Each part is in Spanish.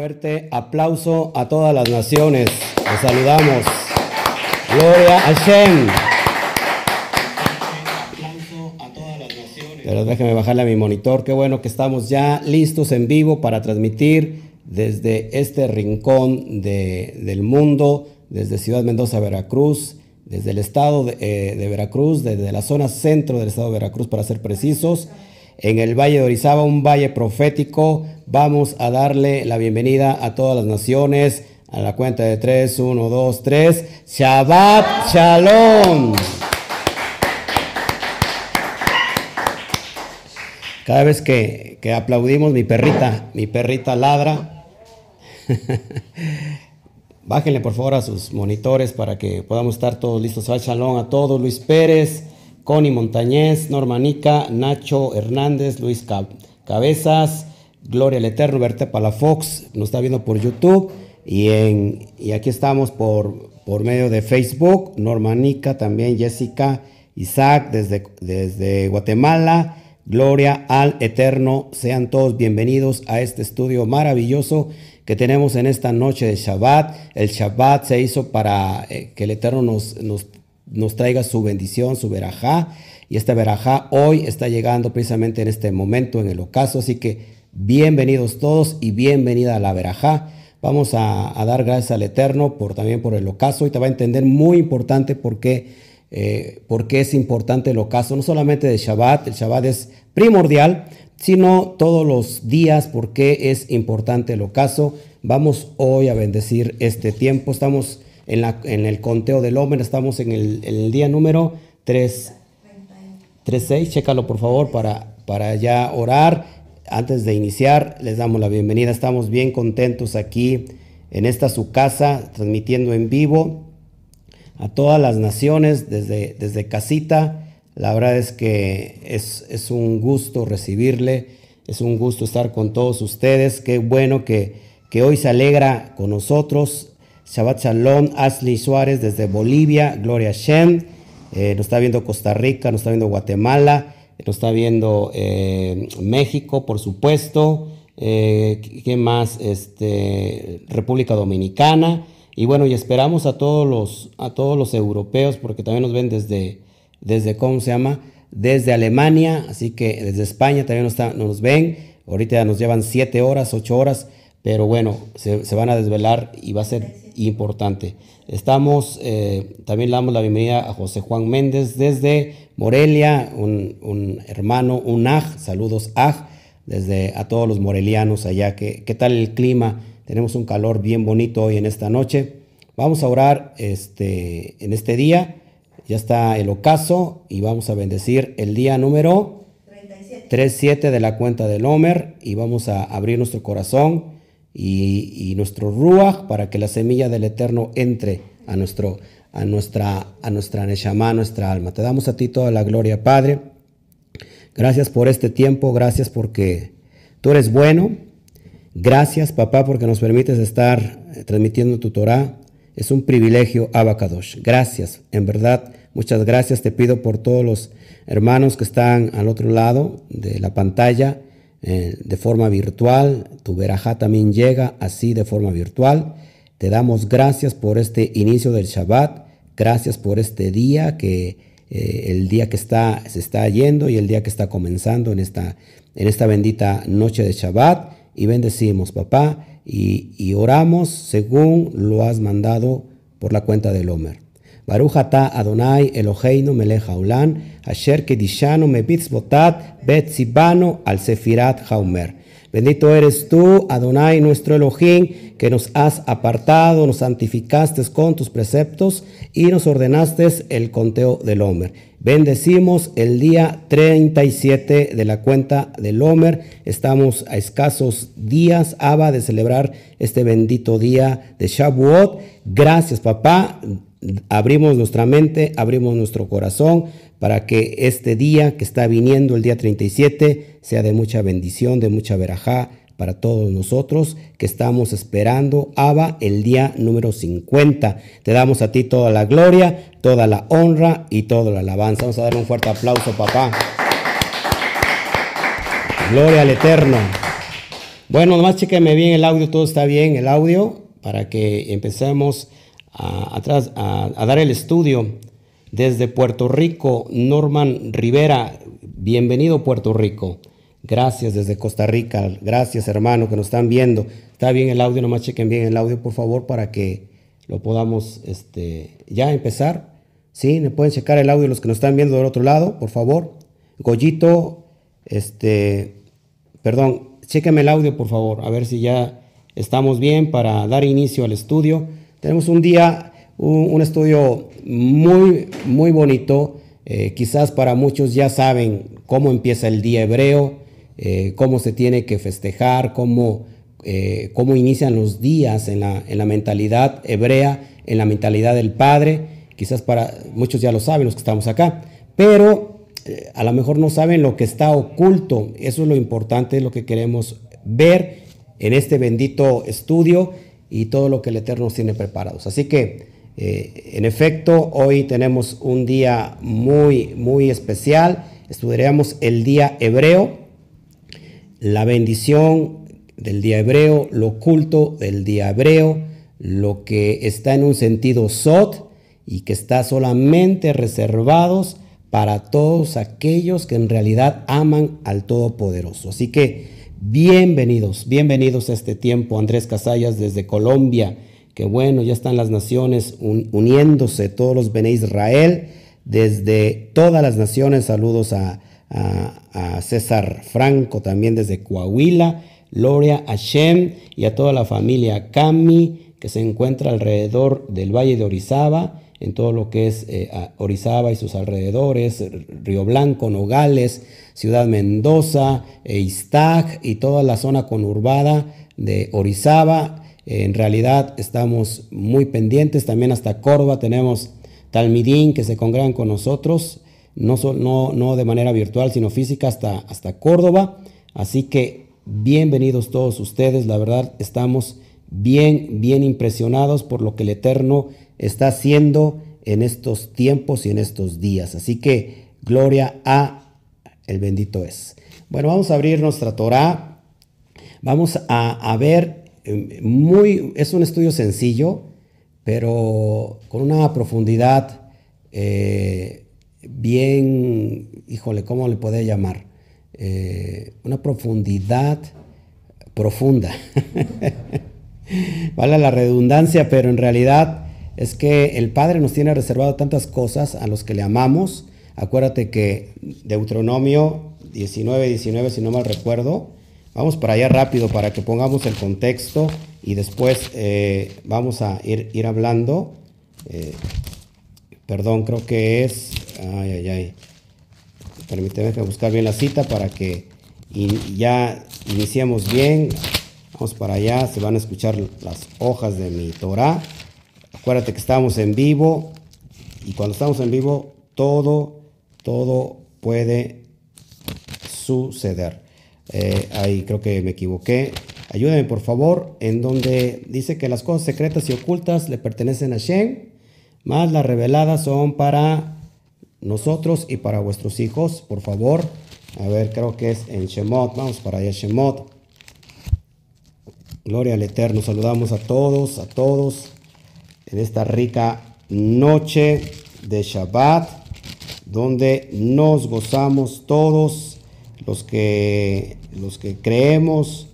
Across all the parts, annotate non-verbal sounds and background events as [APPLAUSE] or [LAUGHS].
fuerte aplauso a todas las naciones. Les saludamos. Gloria a Shem. Aplauso a todas las naciones. Pero déjeme bajarle a mi monitor. Qué bueno que estamos ya listos en vivo para transmitir desde este rincón del mundo, desde Ciudad Mendoza, Veracruz, desde el estado de, eh, de Veracruz, desde la zona centro del estado de Veracruz, para ser precisos en el Valle de Orizaba, un valle profético. Vamos a darle la bienvenida a todas las naciones. A la cuenta de tres, uno, dos, tres. Shabbat Shalom. Cada vez que, que aplaudimos, mi perrita, mi perrita ladra. [LAUGHS] Bájenle por favor a sus monitores para que podamos estar todos listos. Shabbat Shalom a todos. Luis Pérez. Connie Montañez, Normanica, Nacho Hernández, Luis Cabezas, Gloria al Eterno, Berta Palafox, nos está viendo por YouTube y, en, y aquí estamos por, por medio de Facebook, Normanica, también Jessica, Isaac desde, desde Guatemala, Gloria al Eterno, sean todos bienvenidos a este estudio maravilloso que tenemos en esta noche de Shabbat. El Shabbat se hizo para eh, que el Eterno nos, nos nos traiga su bendición, su verajá. Y esta verajá hoy está llegando precisamente en este momento en el ocaso. Así que bienvenidos todos y bienvenida a la verajá. Vamos a, dar gracias al Eterno por, también por el ocaso y te va a entender muy importante por qué, eh, por qué es importante el ocaso. No solamente de Shabbat, el Shabbat es primordial, sino todos los días, por qué es importante el ocaso. Vamos hoy a bendecir este tiempo. Estamos en, el conteo del hombre. Estamos en el, día número 3, 36. Chécalo por favor para, para ya orar. Antes de iniciar, les damos la bienvenida. Estamos bien contentos aquí en esta su casa, transmitiendo en vivo a todas las naciones desde, desde casita. La verdad es que es, es, un gusto recibirle, es un gusto estar con todos ustedes. Qué bueno que, que hoy se alegra con nosotros Shabbat Shalom, Ashley Suárez desde Bolivia, Gloria Shem, eh, nos está viendo Costa Rica, nos está viendo Guatemala, nos está viendo eh, México, por supuesto, eh, ¿qué más? Este, República Dominicana, y bueno, y esperamos a todos los, a todos los europeos, porque también nos ven desde, desde, ¿cómo se llama? Desde Alemania, así que desde España también nos, nos ven, ahorita nos llevan siete horas, ocho horas, pero bueno, se, se van a desvelar y va a ser importante. Estamos, eh, también le damos la bienvenida a José Juan Méndez desde Morelia, un, hermano, un aj, saludos aj, desde a todos los morelianos allá. ¿Qué, ¿Qué tal el clima? Tenemos un calor bien bonito hoy en esta noche. Vamos a orar este, en este día. Ya está el ocaso y vamos a bendecir el día número 37 de la cuenta del Homer y vamos a abrir nuestro corazón y, nuestro ruach para que la semilla del Eterno entre a, nuestro, a nuestra, a nuestra Neshama, a nuestra alma. Te damos a ti toda la gloria, Padre. Gracias por este tiempo, gracias porque tú eres bueno. Gracias, papá, porque nos permites estar eh, transmitiendo tu Torah. Es un privilegio, Abacadosh. Gracias, en verdad, muchas gracias. Te pido por todos los hermanos que están al otro lado de la pantalla eh, de forma virtual. Tu verajá también llega así de forma virtual. Te damos gracias por este inicio del Shabbat. Gracias por este día que eh, el día que está, se está yendo y el día que está comenzando en esta, en esta bendita noche de Shabbat. Y bendecimos, papá, y, y oramos según lo has mandado por la cuenta del Homer. Baruch Adonai Eloheinu melech haolam, asher kedishanu al sefirat haumer. Bendito eres tú, Adonai, nuestro Elohim, que nos has apartado, nos santificaste con tus preceptos y nos ordenaste el conteo del Homer. Bendecimos el día 37 de la cuenta del Homer. Estamos a escasos días, Abba, de celebrar este bendito día de Shavuot. Gracias, papá abrimos nuestra mente, abrimos nuestro corazón para que este día que está viniendo, el día 37, sea de mucha bendición, de mucha verajá para todos nosotros que estamos esperando, Abba, el día número 50. Te damos a ti toda la gloria, toda la honra y toda la alabanza. Vamos a dar un fuerte aplauso, papá. Gloria al Eterno. Bueno, nomás chequenme bien el audio, todo está bien, el audio, para que empecemos a, dar el estudio. Desde Puerto Rico, Norman Rivera, bienvenido Puerto Rico. Gracias desde Costa Rica, gracias hermano que nos están viendo. Está bien el audio, nomás chequen bien el audio por favor para que lo podamos este, ya empezar. Sí, me pueden checar el audio los que nos están viendo del otro lado, por favor. Goyito, este, perdón, Chéqueme el audio, por favor, a ver si ya estamos bien para dar inicio al estudio. Tenemos un día, un, estudio muy, muy bonito. Eh, quizás para muchos ya saben cómo empieza el día hebreo, eh, cómo se tiene que festejar, cómo, eh, cómo inician los días en la, en la mentalidad hebrea, en la mentalidad del Padre. Quizás para muchos ya lo saben los que estamos acá. Pero a lo mejor no saben lo que está oculto. Eso es lo importante, lo que queremos ver en este bendito estudio y todo lo que el Eterno nos tiene preparados. Así que, eh, en efecto, hoy tenemos un día muy, muy especial. Estudiaremos el día hebreo, la bendición del día hebreo, lo oculto del día hebreo, lo que está en un sentido sot y que está solamente reservados para todos aquellos que en realidad aman al Todopoderoso. Así que bienvenidos, bienvenidos a este tiempo, Andrés Casallas desde Colombia, que bueno, ya están las naciones uniéndose, todos los Bene Israel, desde todas las naciones, saludos a, César Franco también desde Coahuila, Gloria a Shem y a toda la familia Cami que se encuentra alrededor del Valle de Orizaba en todo lo que es eh, Orizaba y sus alrededores, Río Blanco, Nogales, Ciudad Mendoza, e y toda la zona conurbada de Orizaba. En realidad estamos muy pendientes, también hasta Córdoba tenemos Talmidín que se congregan con nosotros, no, no, no de manera virtual, sino física hasta, hasta Córdoba. Así que bienvenidos todos ustedes, la verdad estamos bien, bien impresionados por lo que el Eterno está haciendo en estos tiempos y en estos días. Así que gloria a el bendito es. Bueno, vamos a abrir nuestra Torah. Vamos a, ver, muy, es un estudio sencillo, pero con una profundidad eh, bien, híjole, ¿cómo le puede llamar? Eh, una profundidad profunda. [LAUGHS] vale la redundancia, pero en realidad es que el Padre nos tiene reservado tantas cosas a los que le amamos. Acuérdate que Deuteronomio 19, 19, si no mal recuerdo, vamos para allá rápido para que pongamos el contexto y después eh, vamos a ir, ir hablando. Eh, perdón, creo que es... Ay, ay, ay. Permíteme buscar bien la cita para que ya iniciemos bien. Vamos para allá, se van a escuchar las hojas de mi Torah. Acuérdate que estamos en vivo y cuando estamos en vivo todo, todo puede suceder. Eh, ahí creo que me equivoqué. Ayúdame por favor en donde dice que las cosas secretas y ocultas le pertenecen a Shem, más las reveladas son para nosotros y para vuestros hijos. Por favor, a ver, creo que es en Shemot. Vamos para allá, Shemot. Gloria al Eterno. Saludamos a todos, a todos en esta rica noche de Shabbat, donde nos gozamos todos los que, los que creemos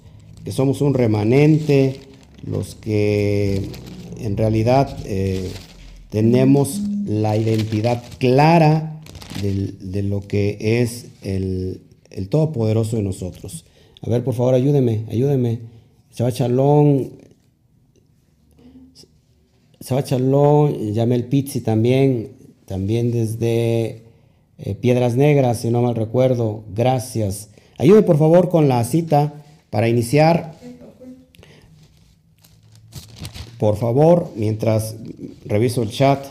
que somos un remanente, los que en realidad eh, tenemos la identidad clara de, lo que es el, Todopoderoso de nosotros. A ver, por favor, ayúdeme, ayúdeme. Shabbat Shalom, Shabbat Shalom, Yamel Pizzi también, también desde eh, Piedras Negras, si no mal recuerdo. Gracias. Ayúdeme por favor con la cita para iniciar. Por favor, mientras reviso el chat.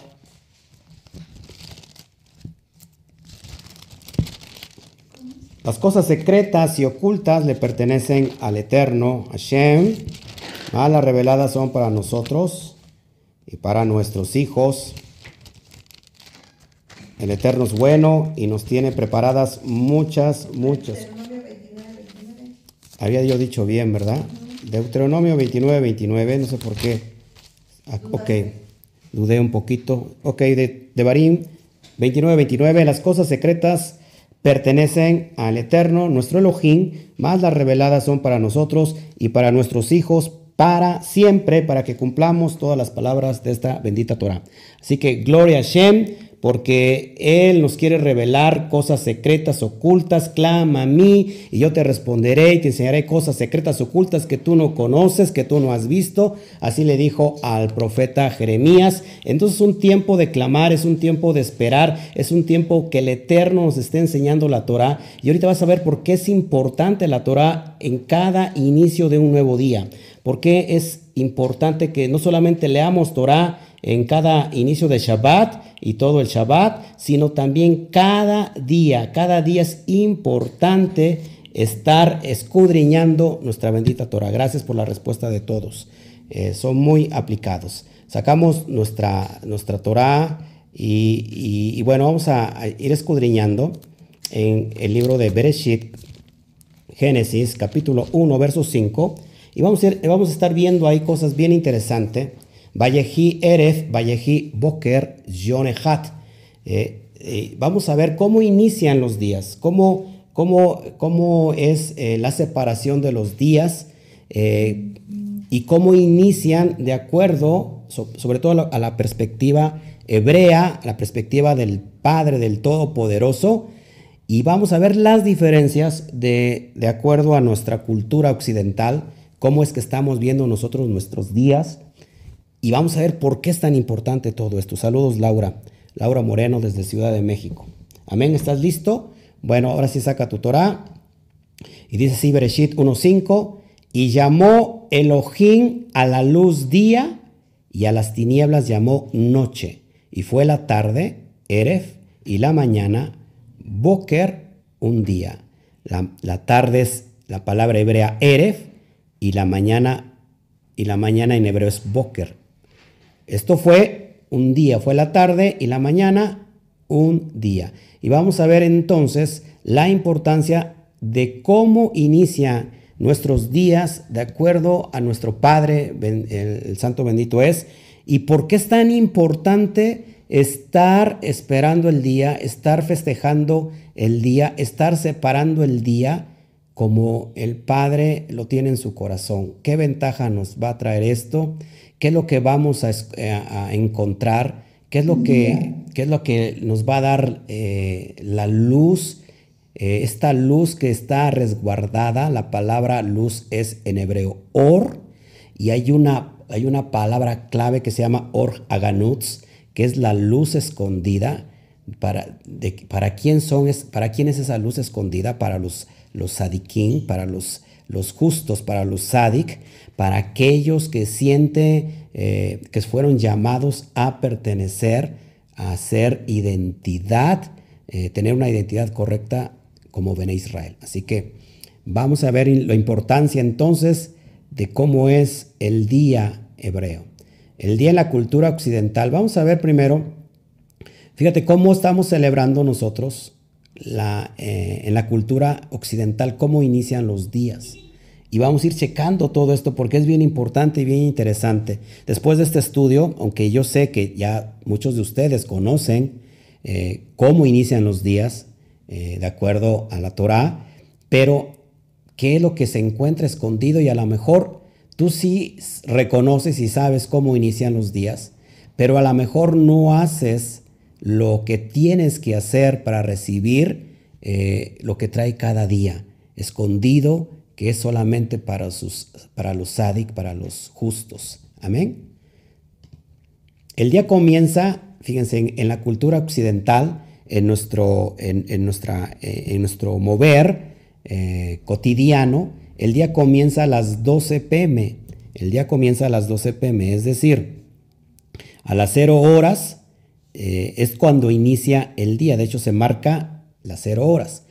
Las cosas secretas y ocultas le pertenecen al Eterno, Hashem. Ah, las reveladas son para nosotros y para nuestros hijos. El Eterno es bueno y nos tiene preparadas muchas, muchas. Había yo dicho bien, ¿verdad? Deuteronomio 29, 29, no sé por qué. Ah, ok, dudé un poquito. Ok, de, de Barín 29, 29, las cosas secretas pertenecen al Eterno, nuestro Elohim, más las reveladas son para nosotros y para nuestros hijos para siempre, para que cumplamos todas las palabras de esta bendita Torah. Así que gloria a Shem, porque Él nos quiere revelar cosas secretas, ocultas. Clama a mí y yo te responderé y te enseñaré cosas secretas, ocultas que tú no conoces, que tú no has visto. Así le dijo al profeta Jeremías. Entonces es un tiempo de clamar, es un tiempo de esperar, es un tiempo que el Eterno nos está enseñando la Torah. Y ahorita vas a ver por qué es importante la Torah en cada inicio de un nuevo día. ¿Por qué es importante que no solamente leamos Torah en cada inicio de Shabbat y todo el Shabbat, sino también cada día? Cada día es importante estar escudriñando nuestra bendita Torah. Gracias por la respuesta de todos. Eh, son muy aplicados. Sacamos nuestra, nuestra Torah y, bueno, vamos a, ir escudriñando en el libro de Bereshit, Génesis, capítulo 1, verso 5 y vamos a, vamos a estar viendo ahí cosas bien interesantes. Vallejí Eref, Vallejí Boker, Yonehat. Eh, eh, vamos a ver cómo inician los días, cómo, cómo, cómo es eh, la separación de los días y cómo inician de acuerdo, sobre todo a la, perspectiva hebrea, la perspectiva del Padre, del Todopoderoso, y vamos a ver las diferencias de, de acuerdo a nuestra cultura occidental cómo es que estamos viendo nosotros nuestros días y vamos a ver por qué es tan importante todo esto. Saludos Laura, Laura Moreno desde Ciudad de México. Amén, ¿estás listo? Bueno, ahora sí saca tu Torah y dice así Bereshit 1.5 y llamó Elohim a la luz día y a las tinieblas llamó noche y fue la tarde, Eref, y la mañana, Boker, un día. La, la tarde es la palabra hebrea Eref y la mañana y la mañana en hebreo es boker. Esto fue un día, fue la tarde y la mañana un día. Y vamos a ver entonces la importancia de cómo inicia nuestros días de acuerdo a nuestro Padre, el Santo bendito es, y por qué es tan importante estar esperando el día, estar festejando el día, estar separando el día como el Padre lo tiene en su corazón. ¿Qué ventaja nos va a traer esto? ¿Qué es lo que vamos a, eh, encontrar? ¿Qué es, lo que, es lo que nos va a dar eh, la luz? Eh, esta luz que está resguardada, la palabra luz es en hebreo or, y hay una, hay una palabra clave que se llama or aganutz, que es la luz escondida. Para, para, quién son, ¿Para quién es esa luz escondida? Para los los sadiquín, para los, los justos, para los sadik, para aquellos que sienten eh, que fueron llamados a pertenecer, a ser identidad, eh, tener una identidad correcta como Bene Israel. Así que vamos a ver la importancia entonces de cómo es el día hebreo. El día en la cultura occidental. Vamos a ver primero, fíjate cómo estamos celebrando nosotros la, eh, en la cultura occidental cómo inician los días. Y vamos a ir checando todo esto porque es bien importante y bien interesante. Después de este estudio, aunque yo sé que ya muchos de ustedes conocen eh, cómo inician los días eh, de acuerdo a la Torah, pero qué es lo que se encuentra escondido y a lo mejor tú sí reconoces y sabes cómo inician los días, pero a lo mejor no haces lo que tienes que hacer para recibir eh, lo que trae cada día, escondido, que es solamente para, sus, para los sádic, para los justos. Amén. El día comienza, fíjense, en, la cultura occidental, en nuestro, en, nuestra, eh, en nuestro mover eh, cotidiano, el día comienza a las 12 pm. El día comienza a las 12 pm, es decir, a las 0 horas eh, es cuando inicia el día. De hecho, se marca las cero horas.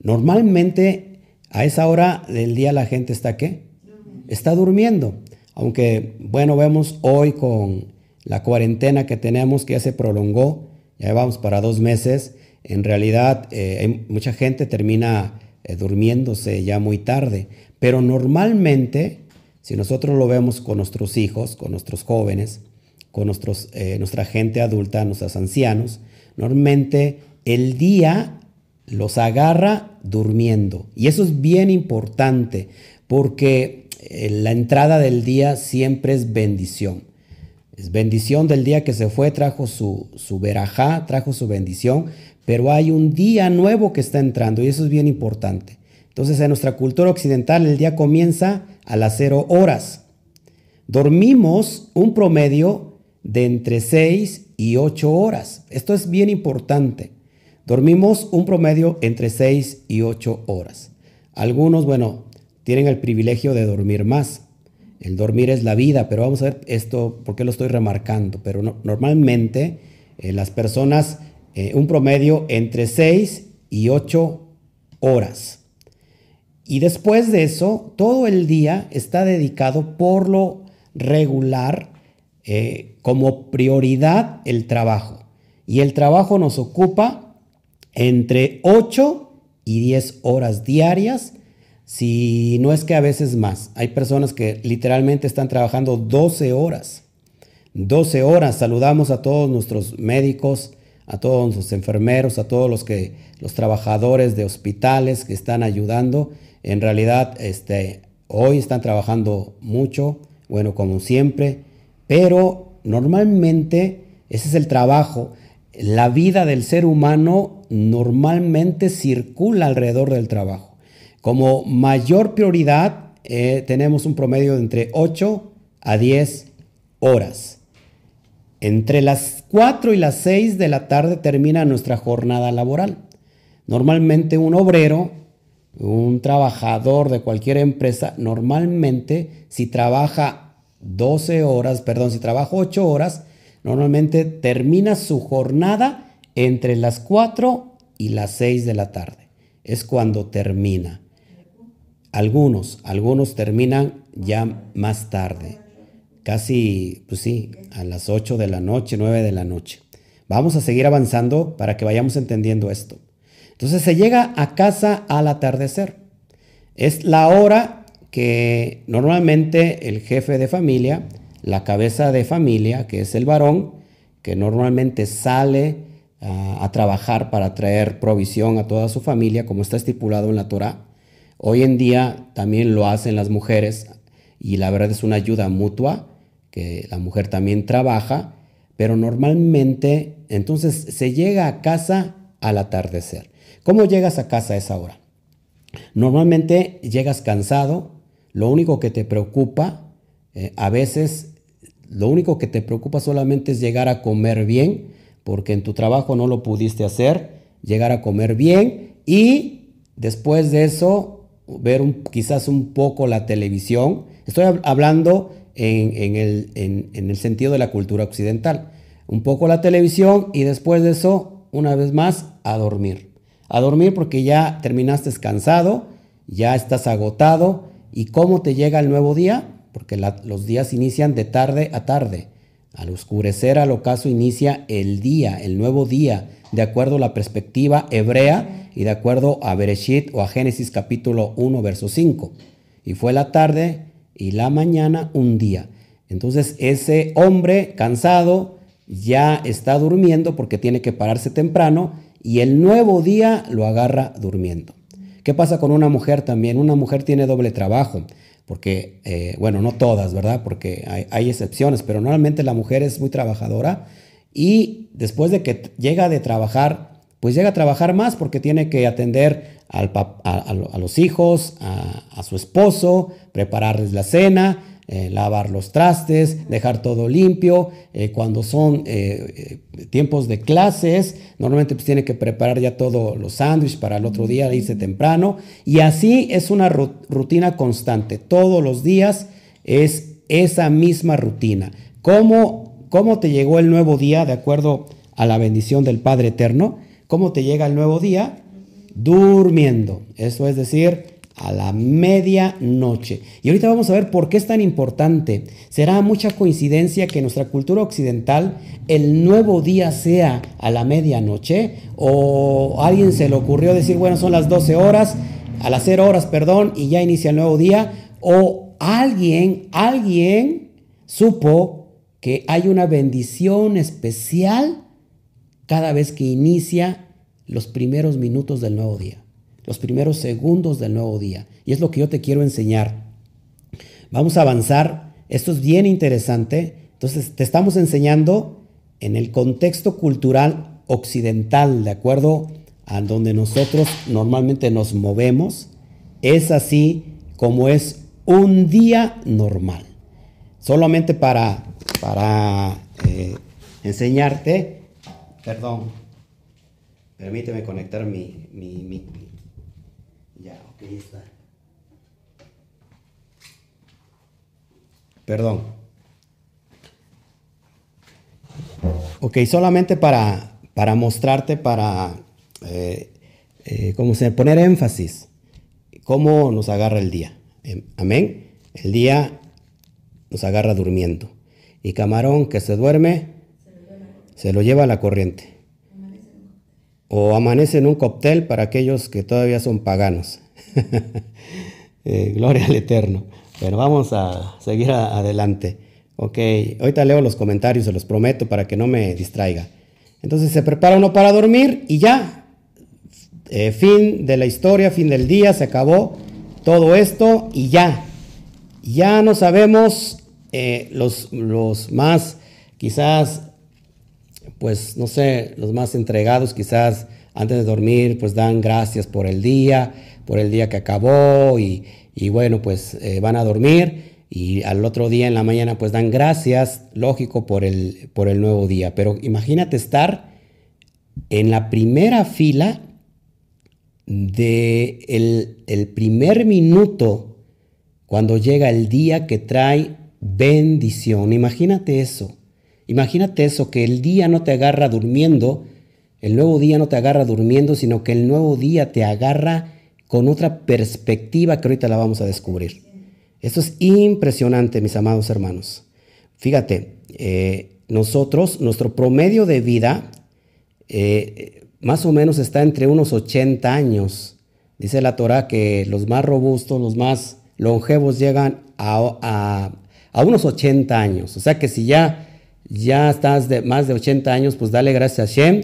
Normalmente a esa hora del día la gente está qué? Está durmiendo. Aunque, bueno, vemos hoy con la cuarentena que tenemos, que ya se prolongó, ya vamos para dos meses, en realidad eh, mucha gente termina eh, durmiéndose ya muy tarde. Pero normalmente, si nosotros lo vemos con nuestros hijos, con nuestros jóvenes, nuestros, eh, nuestra gente adulta, nuestros ancianos, normalmente el día los agarra durmiendo. Y eso es bien importante porque eh, la entrada del día siempre es bendición. Es bendición del día que se fue, trajo su, su verajá, trajo su bendición, pero hay un día nuevo que está entrando y eso es bien importante. Entonces en nuestra cultura occidental el día comienza a las cero horas. Dormimos un promedio de entre 6 y 8 horas. Esto es bien importante. Dormimos un promedio entre 6 y 8 horas. Algunos, bueno, tienen el privilegio de dormir más. El dormir es la vida, pero vamos a ver esto, ¿por qué lo estoy remarcando? Pero normalmente eh, las personas, eh, un promedio entre 6 y 8 horas. Y después de eso, todo el día está dedicado por lo regular eh, como prioridad el trabajo. Y el trabajo nos ocupa entre 8 y 10 horas diarias si no es que a veces más. Hay personas que literalmente están trabajando 12 horas. 12 horas. Saludamos a todos nuestros médicos, a todos nuestros enfermeros, a todos los que los trabajadores de hospitales que están ayudando. En realidad, este, hoy están trabajando mucho, bueno, como siempre, pero normalmente ese es el trabajo. La vida del ser humano normalmente circula alrededor del trabajo. Como mayor prioridad eh, tenemos un promedio de entre 8 a 10 horas. Entre las 4 y las 6 de la tarde termina nuestra jornada laboral. Normalmente un obrero, un trabajador de cualquier empresa, normalmente si trabaja 12 horas, perdón, si trabaja 8 horas, normalmente termina su jornada entre las 4 y las 6 de la tarde. Es cuando termina. Algunos, algunos terminan ya más tarde, casi, pues sí, a las 8 de la noche, 9 de la noche. Vamos a seguir avanzando para que vayamos entendiendo esto. Entonces se llega a casa al atardecer. Es la hora que normalmente el jefe de familia, la cabeza de familia, que es el varón, que normalmente sale a, a trabajar para traer provisión a toda su familia, como está estipulado en la Torah, Hoy en día también lo hacen las mujeres y la verdad es una ayuda mutua, que la mujer también trabaja, pero normalmente entonces se llega a casa al atardecer. ¿Cómo llegas a casa a esa hora? Normalmente llegas cansado, lo único que te preocupa, eh, a veces lo único que te preocupa solamente es llegar a comer bien, porque en tu trabajo no lo pudiste hacer, llegar a comer bien y después de eso ver quizás un poco la televisión. Estoy hablando en, el, en, el, sentido de la cultura occidental. Un poco la televisión y después de eso, una vez más, a dormir. A dormir porque ya terminaste cansado, ya estás agotado. ¿Y cómo te llega el nuevo día? Porque los días inician de tarde a tarde. Al oscurecer al ocaso inicia el día, el nuevo día, de acuerdo a la perspectiva hebrea y de acuerdo a Bereshit o a Génesis capítulo 1, verso 5. Y fue la tarde y la mañana un día. Entonces ese hombre cansado ya está durmiendo porque tiene que pararse temprano y el nuevo día lo agarra durmiendo. ¿Qué pasa con una mujer también? Una mujer tiene doble trabajo, porque, eh, bueno, no todas, ¿verdad? Porque hay, excepciones, pero normalmente la mujer es muy trabajadora y después de que llega de trabajar, pues llega a trabajar más porque tiene que atender a, los hijos, a, su esposo, prepararles la cena, eh, lavar los trastes, dejar todo limpio. Eh, cuando son eh, tiempos de clases, normalmente pues tiene que preparar ya todos los sándwiches para el otro día, irse temprano. Y así es una rutina constante. Todos los días es esa misma rutina. ¿Cómo, cómo te llegó el nuevo día de acuerdo a la bendición del Padre Eterno? ¿Cómo te llega el nuevo día? Durmiendo. Eso es decir, a la medianoche. Y ahorita vamos a ver por qué es tan importante. ¿Será mucha coincidencia que en nuestra cultura occidental el nuevo día sea a la medianoche? ¿O a alguien se le ocurrió decir, bueno, son las 12 horas, al hacer horas, perdón, y ya inicia el nuevo día, o alguien, alguien supo que hay una bendición especial cada vez que inicia los primeros minutos del nuevo día, los primeros segundos del nuevo día. Y es lo que yo te quiero enseñar. Vamos a avanzar. Esto es bien interesante. Entonces, te estamos enseñando en el contexto cultural occidental, de acuerdo a donde nosotros normalmente nos movemos, es así como es un día normal. Solamente para, para eh, enseñarte, perdón, permíteme conectar mi, mi, mi, ok, está. Perdón. Ok, solamente para, para mostrarte, para eh, eh, ¿cómo se poner énfasis, cómo nos agarra el día. Em, amén. El día nos agarra durmiendo. Y camarón que se duerme, se lo lleva a la corriente. O amanece en un cóctel para aquellos que todavía son paganos. [LAUGHS] Eh, gloria al Eterno. Pero vamos a seguir adelante. Ok, ahorita leo los comentarios, se los prometo para que no me distraiga. Entonces se prepara uno para dormir y ya, eh, fin de la historia, fin del día, se acabó todo esto y ya. Ya no sabemos eh, los, los más, quizás, pues no sé, los más entregados, quizás antes de dormir, pues dan gracias por el día, por el día que acabó y, bueno, pues eh, van a dormir y al otro día en la mañana pues dan gracias, lógico, por el, por el nuevo día. Pero imagínate estar en la primera fila de el, primer minuto cuando llega el día que trae bendición. Imagínate eso. Imagínate eso, que el día no te agarra durmiendo, el nuevo día no te agarra durmiendo, sino que el nuevo día te agarra con otra perspectiva que ahorita la vamos a descubrir. Esto es impresionante, mis amados hermanos. Fíjate, eh, nosotros, nuestro promedio de vida, eh, más o menos está entre unos 80 años. Dice la Torah que los más robustos, los más longevos llegan a, unos 80 años. O sea que si ya, ya estás de más de 80 años, pues dale gracias a Shem,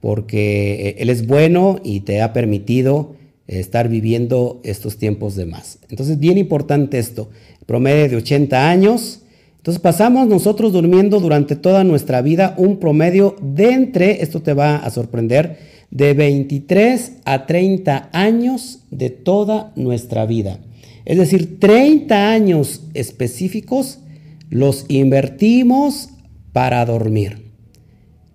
porque eh, Él es bueno y te ha permitido estar viviendo estos tiempos de más. Entonces, bien importante esto, promedio de 80 años, entonces pasamos nosotros durmiendo durante toda nuestra vida un promedio de entre, esto te va a sorprender, de 23 a 30 años de toda nuestra vida. Es decir, 30 años específicos los invertimos para dormir.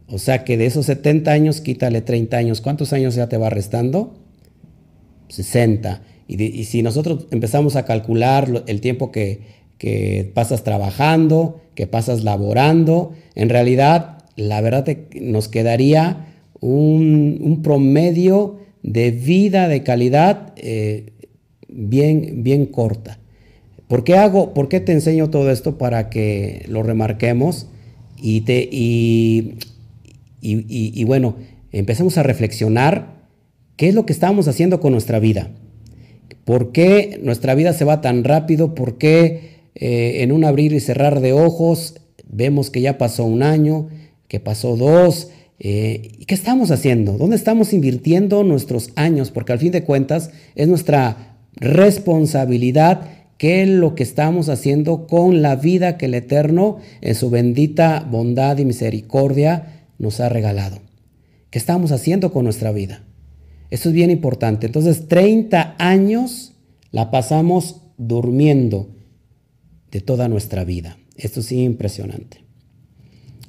O sea que de esos 70 años, quítale 30 años. ¿Cuántos años ya te va restando? 60. Y, si nosotros empezamos a calcular el tiempo que, que pasas trabajando, que pasas laborando. En realidad, la verdad nos quedaría un, promedio de vida de calidad eh, bien, bien corta. ¿Por qué hago, por qué te enseño todo esto? Para que lo remarquemos y, te, y, y, bueno, empecemos a reflexionar qué es lo que estamos haciendo con nuestra vida. ¿Por qué nuestra vida se va tan rápido? ¿Por qué eh, en un abrir y cerrar de ojos, vemos que ya pasó un año, que pasó dos. Eh, ¿Y qué estamos haciendo? ¿Dónde estamos invirtiendo nuestros años? Porque al fin de cuentas es nuestra responsabilidad qué es lo que estamos haciendo con la vida que el Eterno en su bendita bondad y misericordia nos ha regalado. ¿Qué estamos haciendo con nuestra vida? Eso es bien importante. Entonces, 30 años la pasamos durmiendo de toda nuestra vida. Esto es impresionante.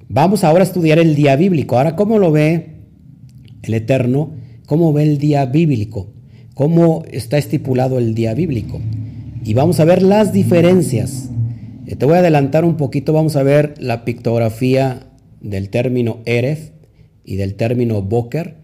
Vamos ahora a estudiar el día bíblico. Ahora, ¿cómo lo ve el Eterno? ¿Cómo ve el día bíblico? ¿Cómo está estipulado el día bíblico? Y vamos a ver las diferencias. Eh, te voy a adelantar un poquito, vamos a ver la pictografía del término Eref y del término Boker.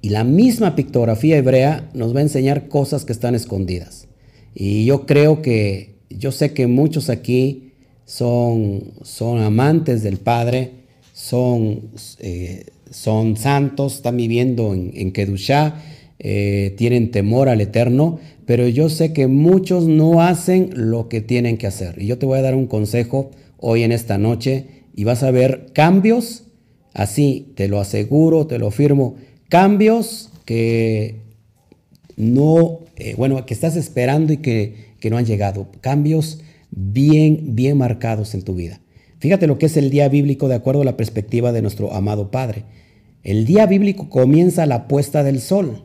Y la misma pictografía hebrea nos va a enseñar cosas que están escondidas. Y yo creo que yo sé que muchos aquí son, son amantes del Padre, son, eh, son santos, están viviendo en, en Kedushá, eh, tienen temor al Eterno, pero yo sé que muchos no hacen lo que tienen que hacer. Y yo te voy a dar un consejo hoy en esta noche y vas a ver cambios, así te lo aseguro, te lo firmo, cambios que no, eh, bueno, que estás esperando y que, que no han llegado, cambios bien, bien marcados en tu vida. Fíjate lo que es el día bíblico de acuerdo a la perspectiva de nuestro amado Padre. El día bíblico comienza la puesta del sol.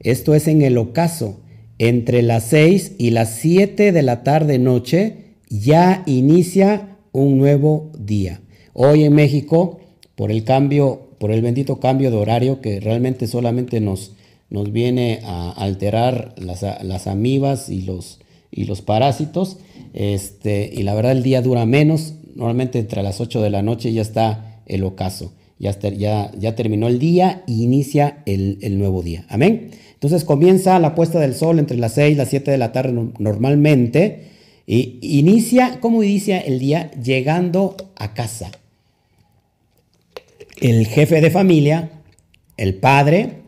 Esto es en el ocaso. Entre las 6 y las 7 de la tarde noche ya inicia un nuevo día. Hoy en México, por el cambio, por el bendito cambio de horario que realmente solamente nos, nos viene a alterar las, las amibas y los, y los parásitos, este, y la verdad el día dura menos, normalmente entre las 8 de la noche ya está el ocaso, ya, ya, ya terminó el día y inicia el, el, nuevo día. Amén. Entonces comienza la puesta del sol entre las 6 y las 7 de la tarde normalmente, y inicia, ¿cómo inicia el día? Llegando a casa. El jefe de familia, el padre,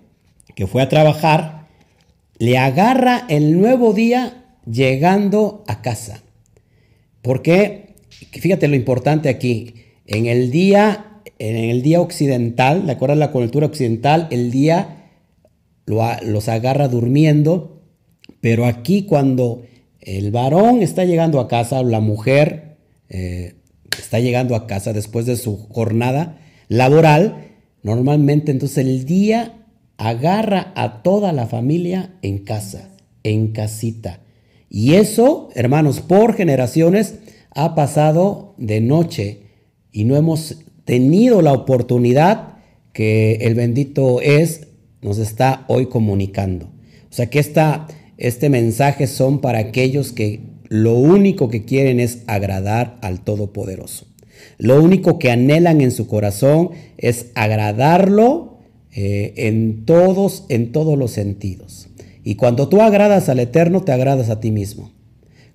que fue a trabajar, le agarra el nuevo día llegando a casa. Porque, fíjate lo importante aquí, en el día, en el día occidental, de acuerdo a la cultura occidental, el día los agarra durmiendo, pero aquí cuando el varón está llegando a casa, la mujer eh, está llegando a casa después de su jornada laboral, normalmente entonces el día agarra a toda la familia en casa, en casita. Y eso, hermanos, por generaciones ha pasado de noche y no hemos tenido la oportunidad que el bendito es nos está hoy comunicando. O sea que esta, este mensaje son para aquellos que lo único que quieren es agradar al Todopoderoso. Lo único que anhelan en su corazón es agradarlo eh, en todos, en todos los sentidos. Y cuando tú agradas al Eterno, te agradas a ti mismo.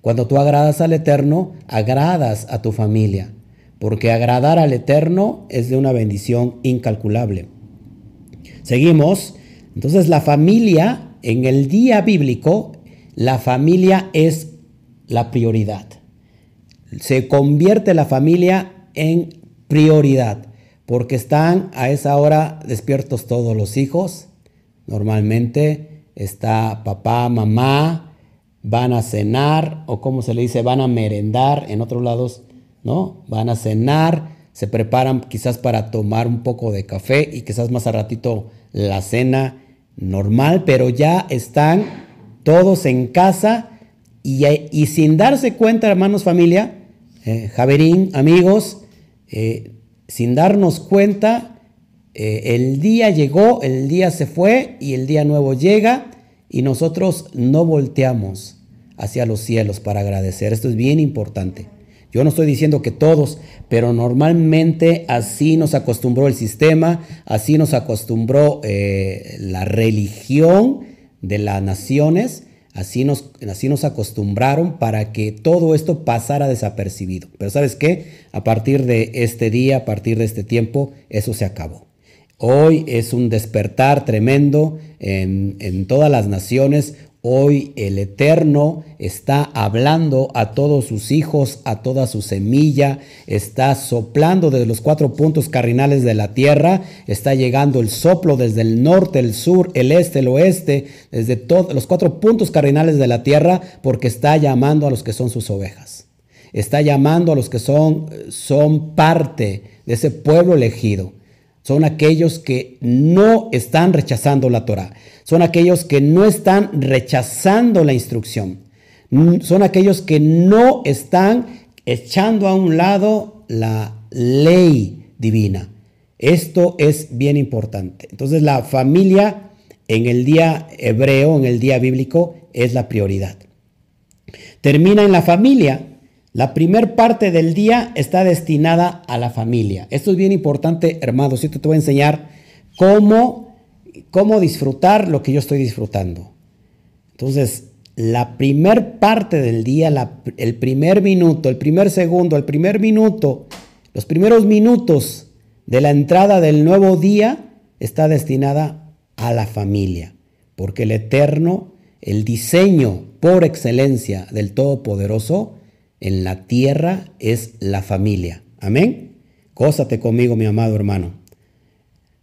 Cuando tú agradas al Eterno, agradas a tu familia, porque agradar al Eterno es de una bendición incalculable. Seguimos. Entonces la familia, en el día bíblico, la familia es la prioridad. Se convierte la familia en prioridad, porque están a esa hora despiertos todos los hijos, normalmente está papá, mamá, van a cenar, o como se le dice, van a merendar, en otros lados, ¿no? Van a cenar, se preparan quizás para tomar un poco de café y quizás más a ratito la cena normal, pero ya están todos en casa y, y sin darse cuenta, hermanos, familia, eh, Javerín, amigos, eh, sin darnos cuenta, eh, el día llegó, el día se fue y el día nuevo llega y nosotros no volteamos hacia los cielos para agradecer. Esto es bien importante. Yo no estoy diciendo que todos, pero normalmente así nos acostumbró el sistema, así nos acostumbró eh, la religión de las naciones, así nos, así nos acostumbraron para que todo esto pasara desapercibido. Pero sabes qué, a partir de este día, a partir de este tiempo, eso se acabó. Hoy es un despertar tremendo en, todas las naciones. Hoy el Eterno está hablando a todos sus hijos, a toda su semilla, está soplando desde los cuatro puntos cardinales de la tierra, está llegando el soplo desde el norte, el sur, el este, el oeste, desde todos los cuatro puntos cardinales de la tierra, porque está llamando a los que son sus ovejas. Está llamando a los que son, son parte de ese pueblo elegido son aquellos que no están rechazando la Torah. Son aquellos que no están rechazando la instrucción. Son aquellos que no están echando a un lado la ley divina. Esto es bien importante. Entonces la familia en el día hebreo, en el día bíblico, es la prioridad. Termina en la familia la primer parte del día está destinada a la familia. Esto es bien importante, hermanos. Yo te voy a enseñar cómo, cómo disfrutar lo que yo estoy disfrutando. Entonces, la primer parte del día, el primer minuto, el primer segundo, el primer minuto, los primeros minutos de la entrada del nuevo día está destinada a la familia. porque el eterno, el diseño por excelencia del Todopoderoso en la tierra es la familia. Amén. Cósate conmigo, mi amado hermano.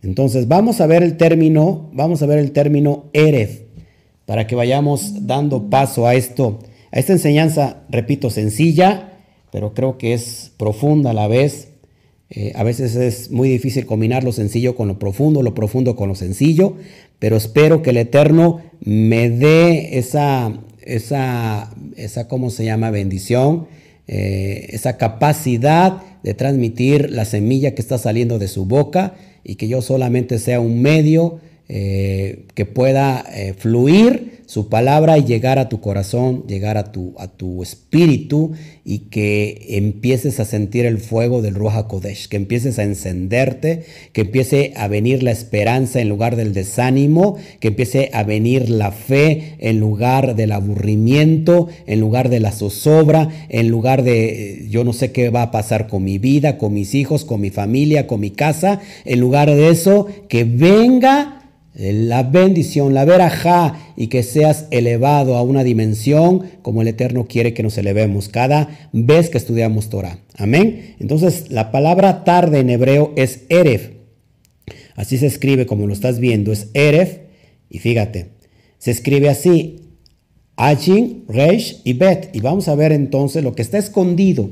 Entonces, vamos a ver el término, vamos a ver el término Eref, para que vayamos dando paso a esto, a esta enseñanza, repito, sencilla, pero creo que es profunda a la vez. Eh, a veces es muy difícil combinar lo sencillo con lo profundo, lo profundo con lo sencillo, pero espero que el Eterno me dé esa, esa, esa ¿cómo se llama?, bendición, eh, esa capacidad de transmitir la semilla que está saliendo de su boca y que yo solamente sea un medio eh, que pueda fluir su palabra y llegar a tu corazón, llegar a tu, a tu espíritu y que empieces a sentir el fuego del Ruach HaKodesh, que empieces a encenderte, que empiece a venir la esperanza en lugar del desánimo, que empiece a venir la fe en lugar del aburrimiento, en lugar de la zozobra, en lugar de yo no sé qué va a pasar con mi vida, con mis hijos, con mi familia, con mi casa, en lugar de eso, que venga la bendición, la verajá y que seas elevado a una dimensión como el Eterno quiere que nos elevemos cada vez que estudiamos Torah. Amén. Entonces, la palabra tarde en hebreo es Eref. Así se escribe como lo estás viendo, es Eref. Y fíjate, se escribe así, Ajin, Reish y Bet. Y vamos a ver entonces lo que está escondido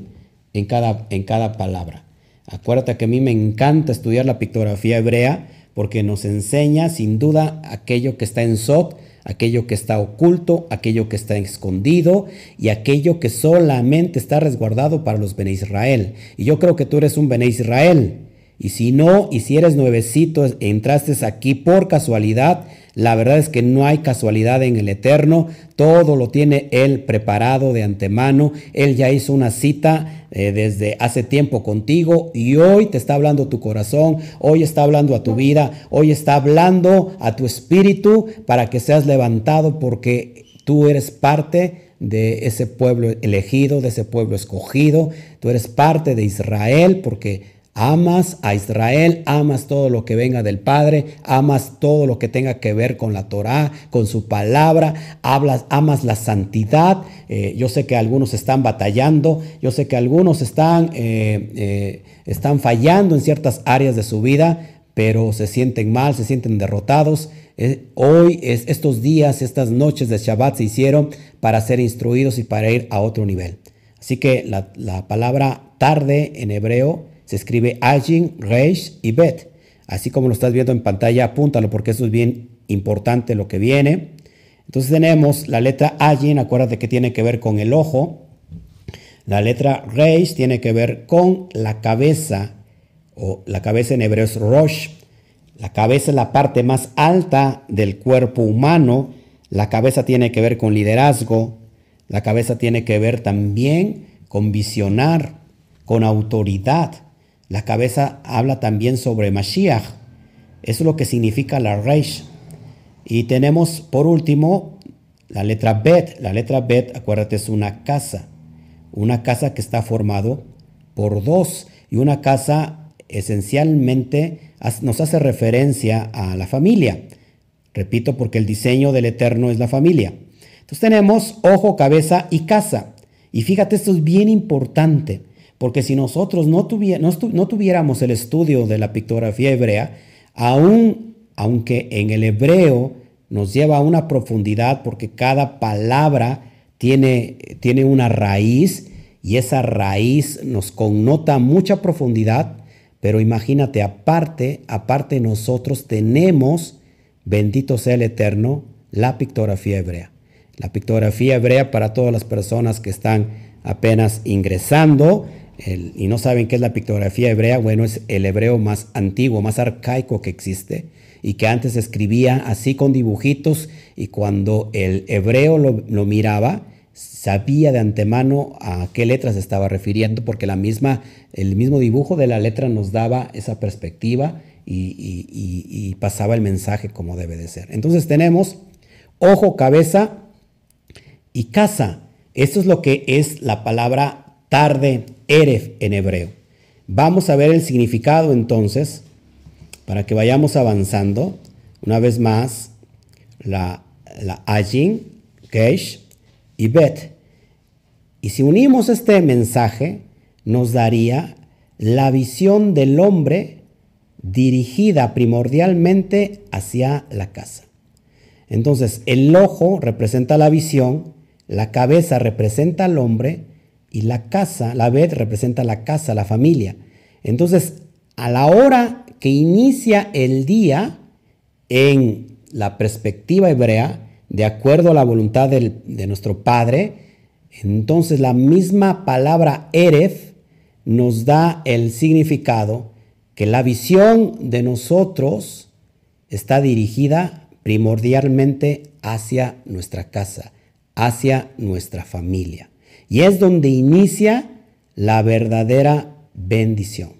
en cada, en cada palabra. Acuérdate que a mí me encanta estudiar la pictografía hebrea porque nos enseña sin duda aquello que está en Sot, aquello que está oculto, aquello que está escondido y aquello que solamente está resguardado para los Bene Israel. Y yo creo que tú eres un Bene Israel. Y si no, y si eres nuevecito, entraste aquí por casualidad, la verdad es que no hay casualidad en el Eterno, todo lo tiene Él preparado de antemano, Él ya hizo una cita eh, desde hace tiempo contigo y hoy te está hablando tu corazón, hoy está hablando a tu vida, hoy está hablando a tu espíritu para que seas levantado porque tú eres parte de ese pueblo elegido, de ese pueblo escogido, tú eres parte de Israel porque Amas a Israel, amas todo lo que venga del Padre, amas todo lo que tenga que ver con la Torá, con su palabra, hablas, amas la santidad. Eh, yo sé que algunos están batallando, yo sé que algunos están, eh, eh, están fallando en ciertas áreas de su vida, pero se sienten mal, se sienten derrotados. hoy, es, estos días, estas noches de Shabbat se hicieron para ser instruidos y para ir a otro nivel. Así que la, la palabra tarde en hebreo, se escribe Ajin, Reish y Bet. Así como lo estás viendo en pantalla, apúntalo porque eso es bien importante lo que viene. Entonces tenemos la letra Ajin, acuérdate que tiene que ver con el ojo. La letra Reish tiene que ver con la cabeza, o la cabeza en hebreo es Rosh. La cabeza es la parte más alta del cuerpo humano. La cabeza tiene que ver con liderazgo. La cabeza tiene que ver también con visionar, con autoridad. La cabeza habla también sobre Mashiach. Eso es lo que significa la Reish. Y tenemos por último la letra Bet. La letra Bet, acuérdate, es una casa. Una casa que está formado por dos. Y una casa esencialmente nos hace referencia a la familia. Repito, porque el diseño del Eterno es la familia. Entonces tenemos ojo, cabeza y casa. Y fíjate, esto es bien importante. Porque si nosotros no, tuviéramos el estudio de la pictografía hebrea, aún, aunque en el hebreo nos lleva a una profundidad, porque cada palabra tiene, tiene una raíz y esa raíz nos connota mucha profundidad, pero imagínate, aparte, aparte nosotros tenemos, bendito sea el Eterno, la pictografía hebrea. La pictografía hebrea para todas las personas que están apenas ingresando y no saben qué es la pictografía hebrea, bueno, es el hebreo más antiguo, más arcaico que existe y que antes escribía así con dibujitos y cuando el hebreo lo, miraba, sabía de antemano a qué letra se estaba refiriendo porque la misma, el mismo dibujo de la letra nos daba esa perspectiva y, y pasaba el mensaje como debe de ser. Entonces tenemos ojo, cabeza y casa. Esto es lo que es la palabra tarde, Eref en hebreo. Vamos a ver el significado entonces, para que vayamos avanzando. Una vez más, la, la Ajin, Gesh y Bet. Y si unimos este mensaje, nos daría la visión del hombre dirigida primordialmente hacia la casa. Entonces, el ojo representa la visión, la cabeza representa al hombre y la casa, la Bet representa la casa, la familia. Entonces, a la hora que inicia el día en la perspectiva hebrea, de acuerdo a la voluntad de nuestro Padre, entonces la misma palabra Eref nos da el significado que la visión de nosotros está dirigida primordialmente hacia nuestra casa, hacia nuestra familia. Y es donde inicia la verdadera bendición.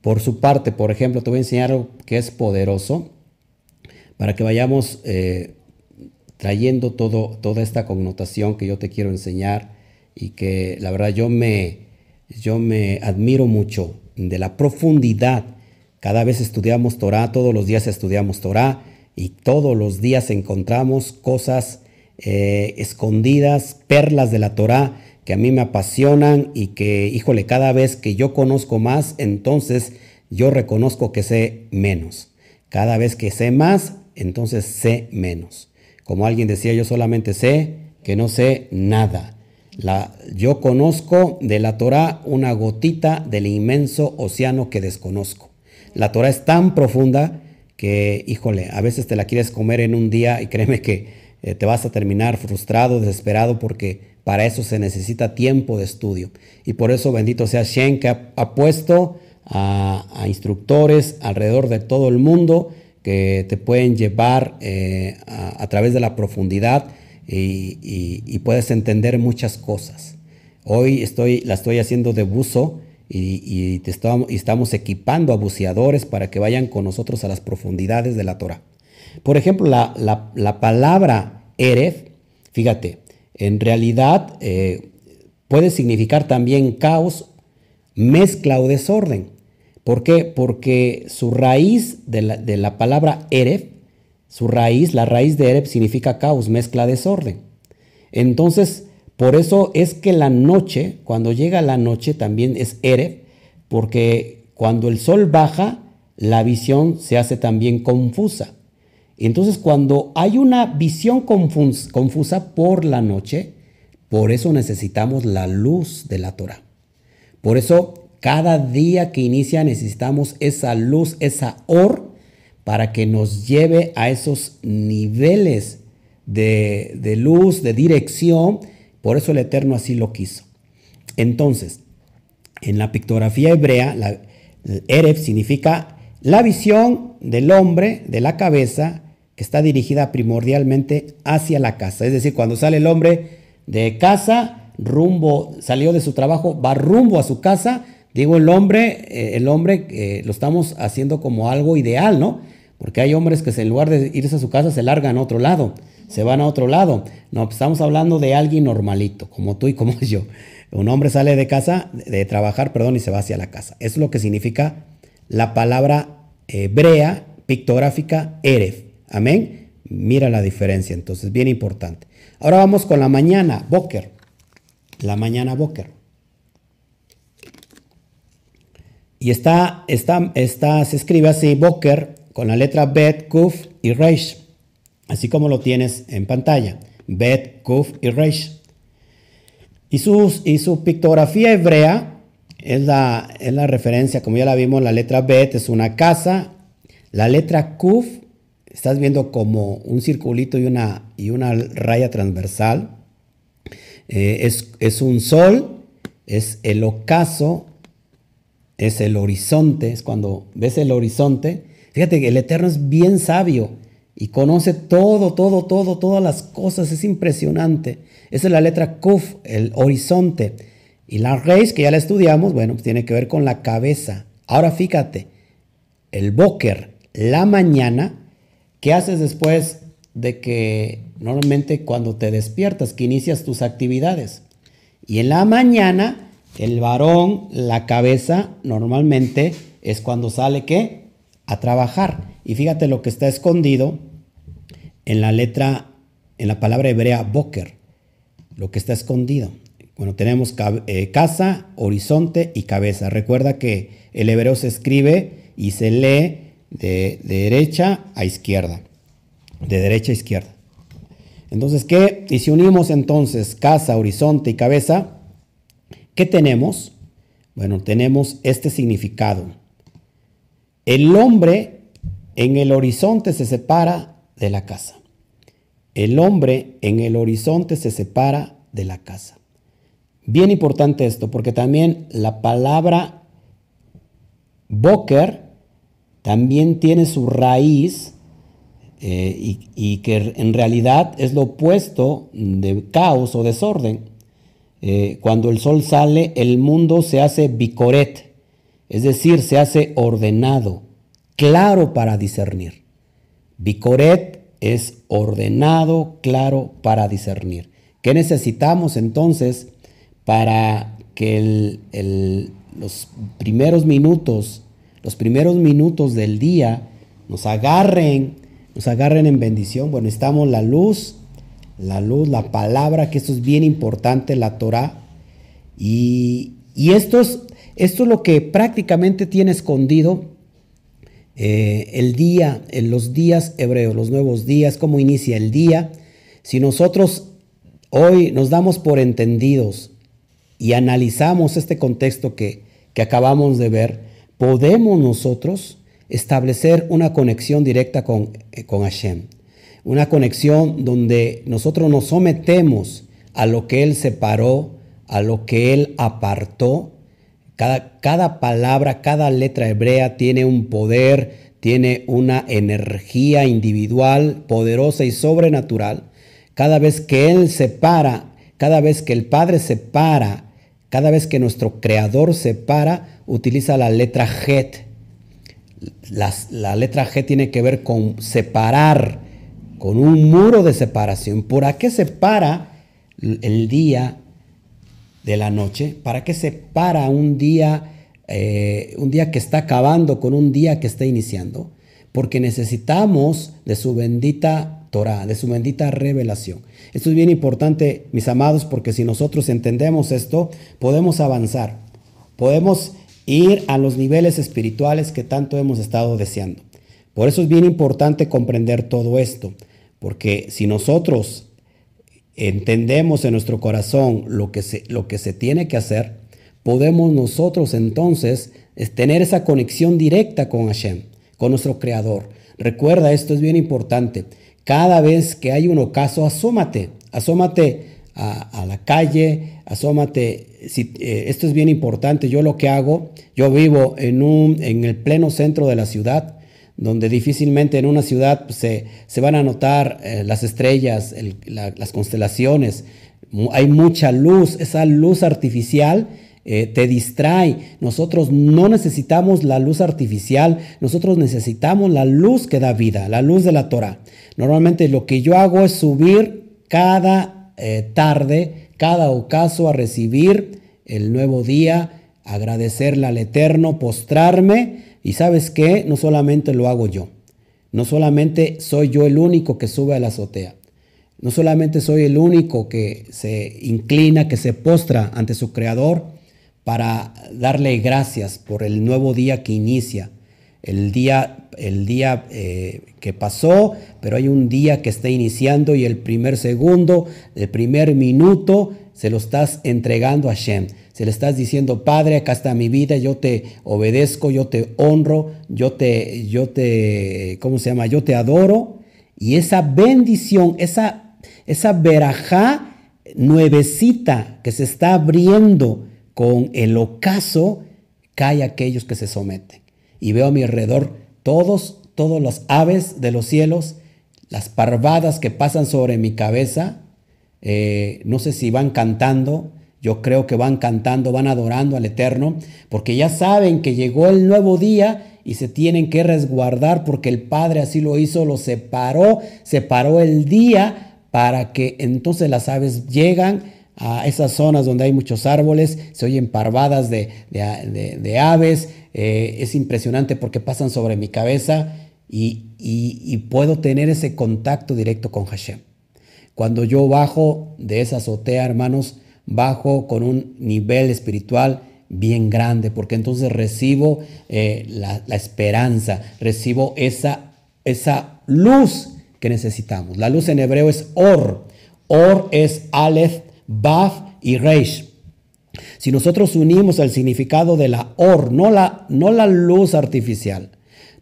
Por su parte, por ejemplo, te voy a enseñar algo que es poderoso para que vayamos eh, trayendo todo, toda esta connotación que yo te quiero enseñar y que la verdad yo me, yo me admiro mucho de la profundidad. Cada vez estudiamos Torah, todos los días estudiamos Torah y todos los días encontramos cosas eh, escondidas, perlas de la Torah que a mí me apasionan y que, híjole, cada vez que yo conozco más, entonces yo reconozco que sé menos. Cada vez que sé más, entonces sé menos. Como alguien decía, yo solamente sé que no sé nada. La, yo conozco de la Torah una gotita del inmenso océano que desconozco. La Torah es tan profunda que, híjole, a veces te la quieres comer en un día y créeme que eh, te vas a terminar frustrado, desesperado, porque para eso se necesita tiempo de estudio. Y por eso bendito sea Shen que ha, puesto a, instructores alrededor de todo el mundo que te pueden llevar eh, a, través de la profundidad y, puedes entender muchas cosas. Hoy estoy, la estoy haciendo de buzo y, estamos, estamos, equipando a buceadores para que vayan con nosotros a las profundidades de la Torah. Por ejemplo, la, palabra Eref, fíjate, en realidad eh, puede significar también caos, mezcla o desorden. ¿Por qué? Porque su raíz de la, palabra Eref, su raíz, la raíz de Eref significa caos, mezcla, desorden. Entonces, por eso es que la noche, cuando llega la noche, también es Eref, porque cuando el sol baja, la visión se hace también confusa. Entonces, cuando hay una visión confusa por la noche, por eso necesitamos la luz de la Torah. Por eso cada día que inicia necesitamos esa luz, esa or, para que nos lleve a esos niveles de, luz, de dirección. Por eso el Eterno así lo quiso. Entonces, en la pictografía hebrea, la, el significa la visión del hombre, de la cabeza, está dirigida primordialmente hacia la casa. Es decir, cuando sale el hombre de casa, rumbo, salió de su trabajo, va rumbo a su casa, Digo, el hombre, eh, el hombre eh, lo estamos haciendo como algo ideal, ¿no? Porque hay hombres que en lugar de irse a su casa se largan a otro lado, se van a otro lado. No, pues estamos hablando de alguien normalito, como tú y como [LAUGHS] yo. Un hombre sale de casa, de trabajar, perdón, y se va hacia la casa. Es lo que significa la palabra hebrea pictográfica Eref. Amén. Mira la diferencia, entonces, bien importante. Ahora vamos con la mañana, Boker. La mañana Boker. Y está, está, está, se escribe así, Boker, con la letra Bet, Kuf y Reish. Así como lo tienes en pantalla. Bet, Kuf y Reish. Y, y su pictografía hebrea es la, es la referencia, como ya la vimos, la letra Bet es una casa. La letra Kuf, estás viendo como un circulito y una, y una raya transversal. Eh, es, es un sol, es el ocaso es el horizonte, es cuando ves el horizonte. Fíjate que el Eterno es bien sabio y conoce todo, todo, todo, todas las cosas, es impresionante. Esa es la letra Kuf, el horizonte. Y la Reis, que ya la estudiamos, bueno, pues tiene que ver con la cabeza. Ahora fíjate, el Boker, la mañana, ¿qué haces después de que normalmente cuando te despiertas, que inicias tus actividades? Y en la mañana el varón, la cabeza, normalmente es cuando sale ¿qué? A trabajar. Y fíjate lo que está escondido en la letra, en la palabra hebrea boker, lo que está escondido. Bueno, tenemos eh, casa, horizonte y cabeza. Recuerda que el hebreo se escribe y se lee de, derecha a izquierda. De derecha a izquierda. Entonces, ¿qué? Y si unimos entonces casa, horizonte y cabeza, ¿qué tenemos? Bueno, tenemos este significado. El hombre en el horizonte se separa de la casa. El hombre en el horizonte se separa de la casa. Bien importante esto, porque también la palabra Boker también tiene su raíz eh, y, que en realidad es lo opuesto de caos o desorden. Eh, cuando el sol sale, el mundo se hace bicoret, es decir, se hace ordenado, claro para discernir. Bicoret es ordenado, claro para discernir. ¿Qué necesitamos entonces? para que los primeros minutos, los primeros minutos del día nos agarren, nos agarren en bendición. Bueno, estamos la luz, la luz, la palabra, que esto es bien importante, la Torah. Y, esto, es, esto es lo que prácticamente tiene escondido eh, el día, en los días hebreos, los nuevos días, cómo inicia el día. Si nosotros hoy nos damos por entendidos y analizamos este contexto que, acabamos de ver, podemos nosotros establecer una conexión directa con, eh, con Hashem. Una conexión donde nosotros nos sometemos a lo que Él separó, a lo que Él apartó. Cada, cada palabra, cada letra hebrea tiene un poder, tiene una energía individual, poderosa y sobrenatural. Cada vez que Él separa, cada vez que el Padre separa cada vez que nuestro creador se para, utiliza la letra Het. La, letra G tiene que ver con separar, con un muro de separación. ¿Por qué separa el día de la noche? ¿Para qué separa un día, eh, un día que está acabando con un día que está iniciando? Porque necesitamos de su bendita Torah, de su bendita revelación. Esto es bien importante, mis amados, porque si nosotros entendemos esto, podemos avanzar, podemos ir a los niveles espirituales que tanto hemos estado deseando. Por eso es bien importante comprender todo esto, porque si nosotros entendemos en nuestro corazón lo que se, lo que se tiene que hacer, podemos nosotros entonces tener esa conexión directa con Hashem, con nuestro Creador. Recuerda, esto es bien importante. Cada vez que hay un ocaso, asómate, asómate a, la calle, asómate. Si, eh, esto es bien importante. Yo lo que hago, yo vivo en, el pleno centro de la ciudad, donde difícilmente en una ciudad pues, se, se, van a notar eh, las estrellas, las constelaciones. Hay mucha luz, esa luz artificial eh, te distrae. Nosotros no necesitamos la luz artificial, nosotros necesitamos la luz que da vida, la luz de la Torah. Normalmente lo que yo hago es subir cada eh, tarde, cada ocaso a recibir el nuevo día, agradecerle al Eterno, postrarme y sabes qué, no solamente lo hago yo, no solamente soy yo el único que sube a la azotea. No solamente soy el único que se inclina, que se postra ante su Creador, para darle gracias por el nuevo día que inicia, el día, el día eh, que pasó, pero hay un día que está iniciando y el primer segundo, el primer minuto, se lo estás entregando a Shem. Se le estás diciendo, Padre, acá está mi vida, yo te obedezco, yo te honro, yo te, yo te, ¿cómo se llama? Yo te adoro. Y esa bendición, esa, esa verajá nuevecita que se está abriendo con el ocaso cae aquellos que se someten. Y veo a mi alrededor todos, todos las aves de los cielos, las parvadas que pasan sobre mi cabeza. Eh, no sé si van cantando, yo creo que van cantando, van adorando al Eterno, porque ya saben que llegó el nuevo día y se tienen que resguardar porque el Padre así lo hizo, lo separó, separó el día para que entonces las aves llegan a esas zonas donde hay muchos árboles, se oyen parvadas de, aves, eh, es impresionante porque pasan sobre mi cabeza y, y puedo tener ese contacto directo con Hashem. Cuando yo bajo de esa azotea, hermanos, bajo con un nivel espiritual bien grande, porque entonces recibo eh, la, esperanza, recibo esa, esa luz que necesitamos. La luz en hebreo es or. Or es Aleph, Baf y Reish. Si nosotros unimos el significado de la or, no la, no la luz artificial,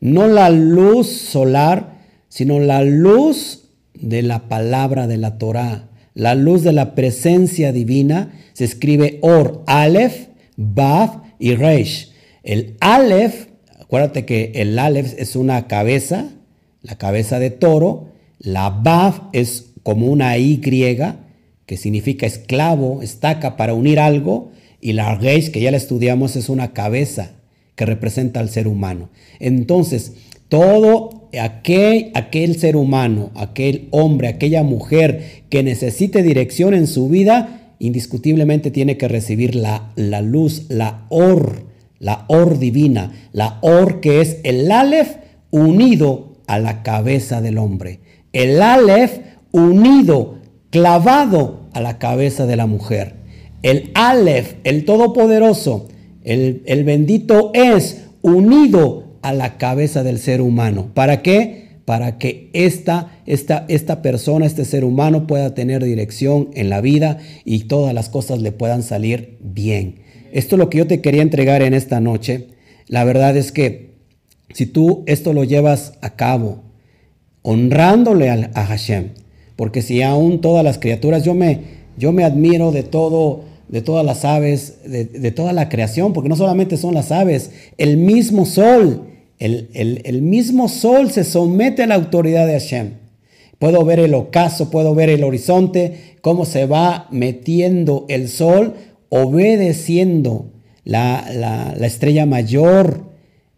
no la luz solar, sino la luz de la palabra de la Torah, la luz de la presencia divina, se escribe or, Aleph, Baf y Reish. El Aleph, acuérdate que el Aleph es una cabeza, la cabeza de toro. La Baf es como una Y, que significa esclavo, estaca para unir algo. Y la Reish, que ya la estudiamos, es una cabeza que representa al ser humano. Entonces, todo aquel, aquel ser humano, aquel hombre, aquella mujer que necesite dirección en su vida, indiscutiblemente tiene que recibir la, la luz, la or, la or divina, la or que es el Aleph unido a la cabeza del hombre, el Aleph unido, clavado a la cabeza de la mujer, el Aleph, el Todopoderoso, el, el bendito es unido a la cabeza del ser humano. ¿Para qué? para que esta, esta, esta persona, este ser humano pueda tener dirección en la vida y todas las cosas le puedan salir bien. Esto es lo que yo te quería entregar en esta noche. La verdad es que si tú esto lo llevas a cabo, honrándole a, Hashem, porque si aún todas las criaturas, yo me, yo me admiro de todo, de todas las aves, de, toda la creación, porque no solamente son las aves, el mismo sol, el, mismo sol se somete a la autoridad de Hashem. Puedo ver el ocaso, puedo ver el horizonte, cómo se va metiendo el sol, obedeciendo la, estrella mayor,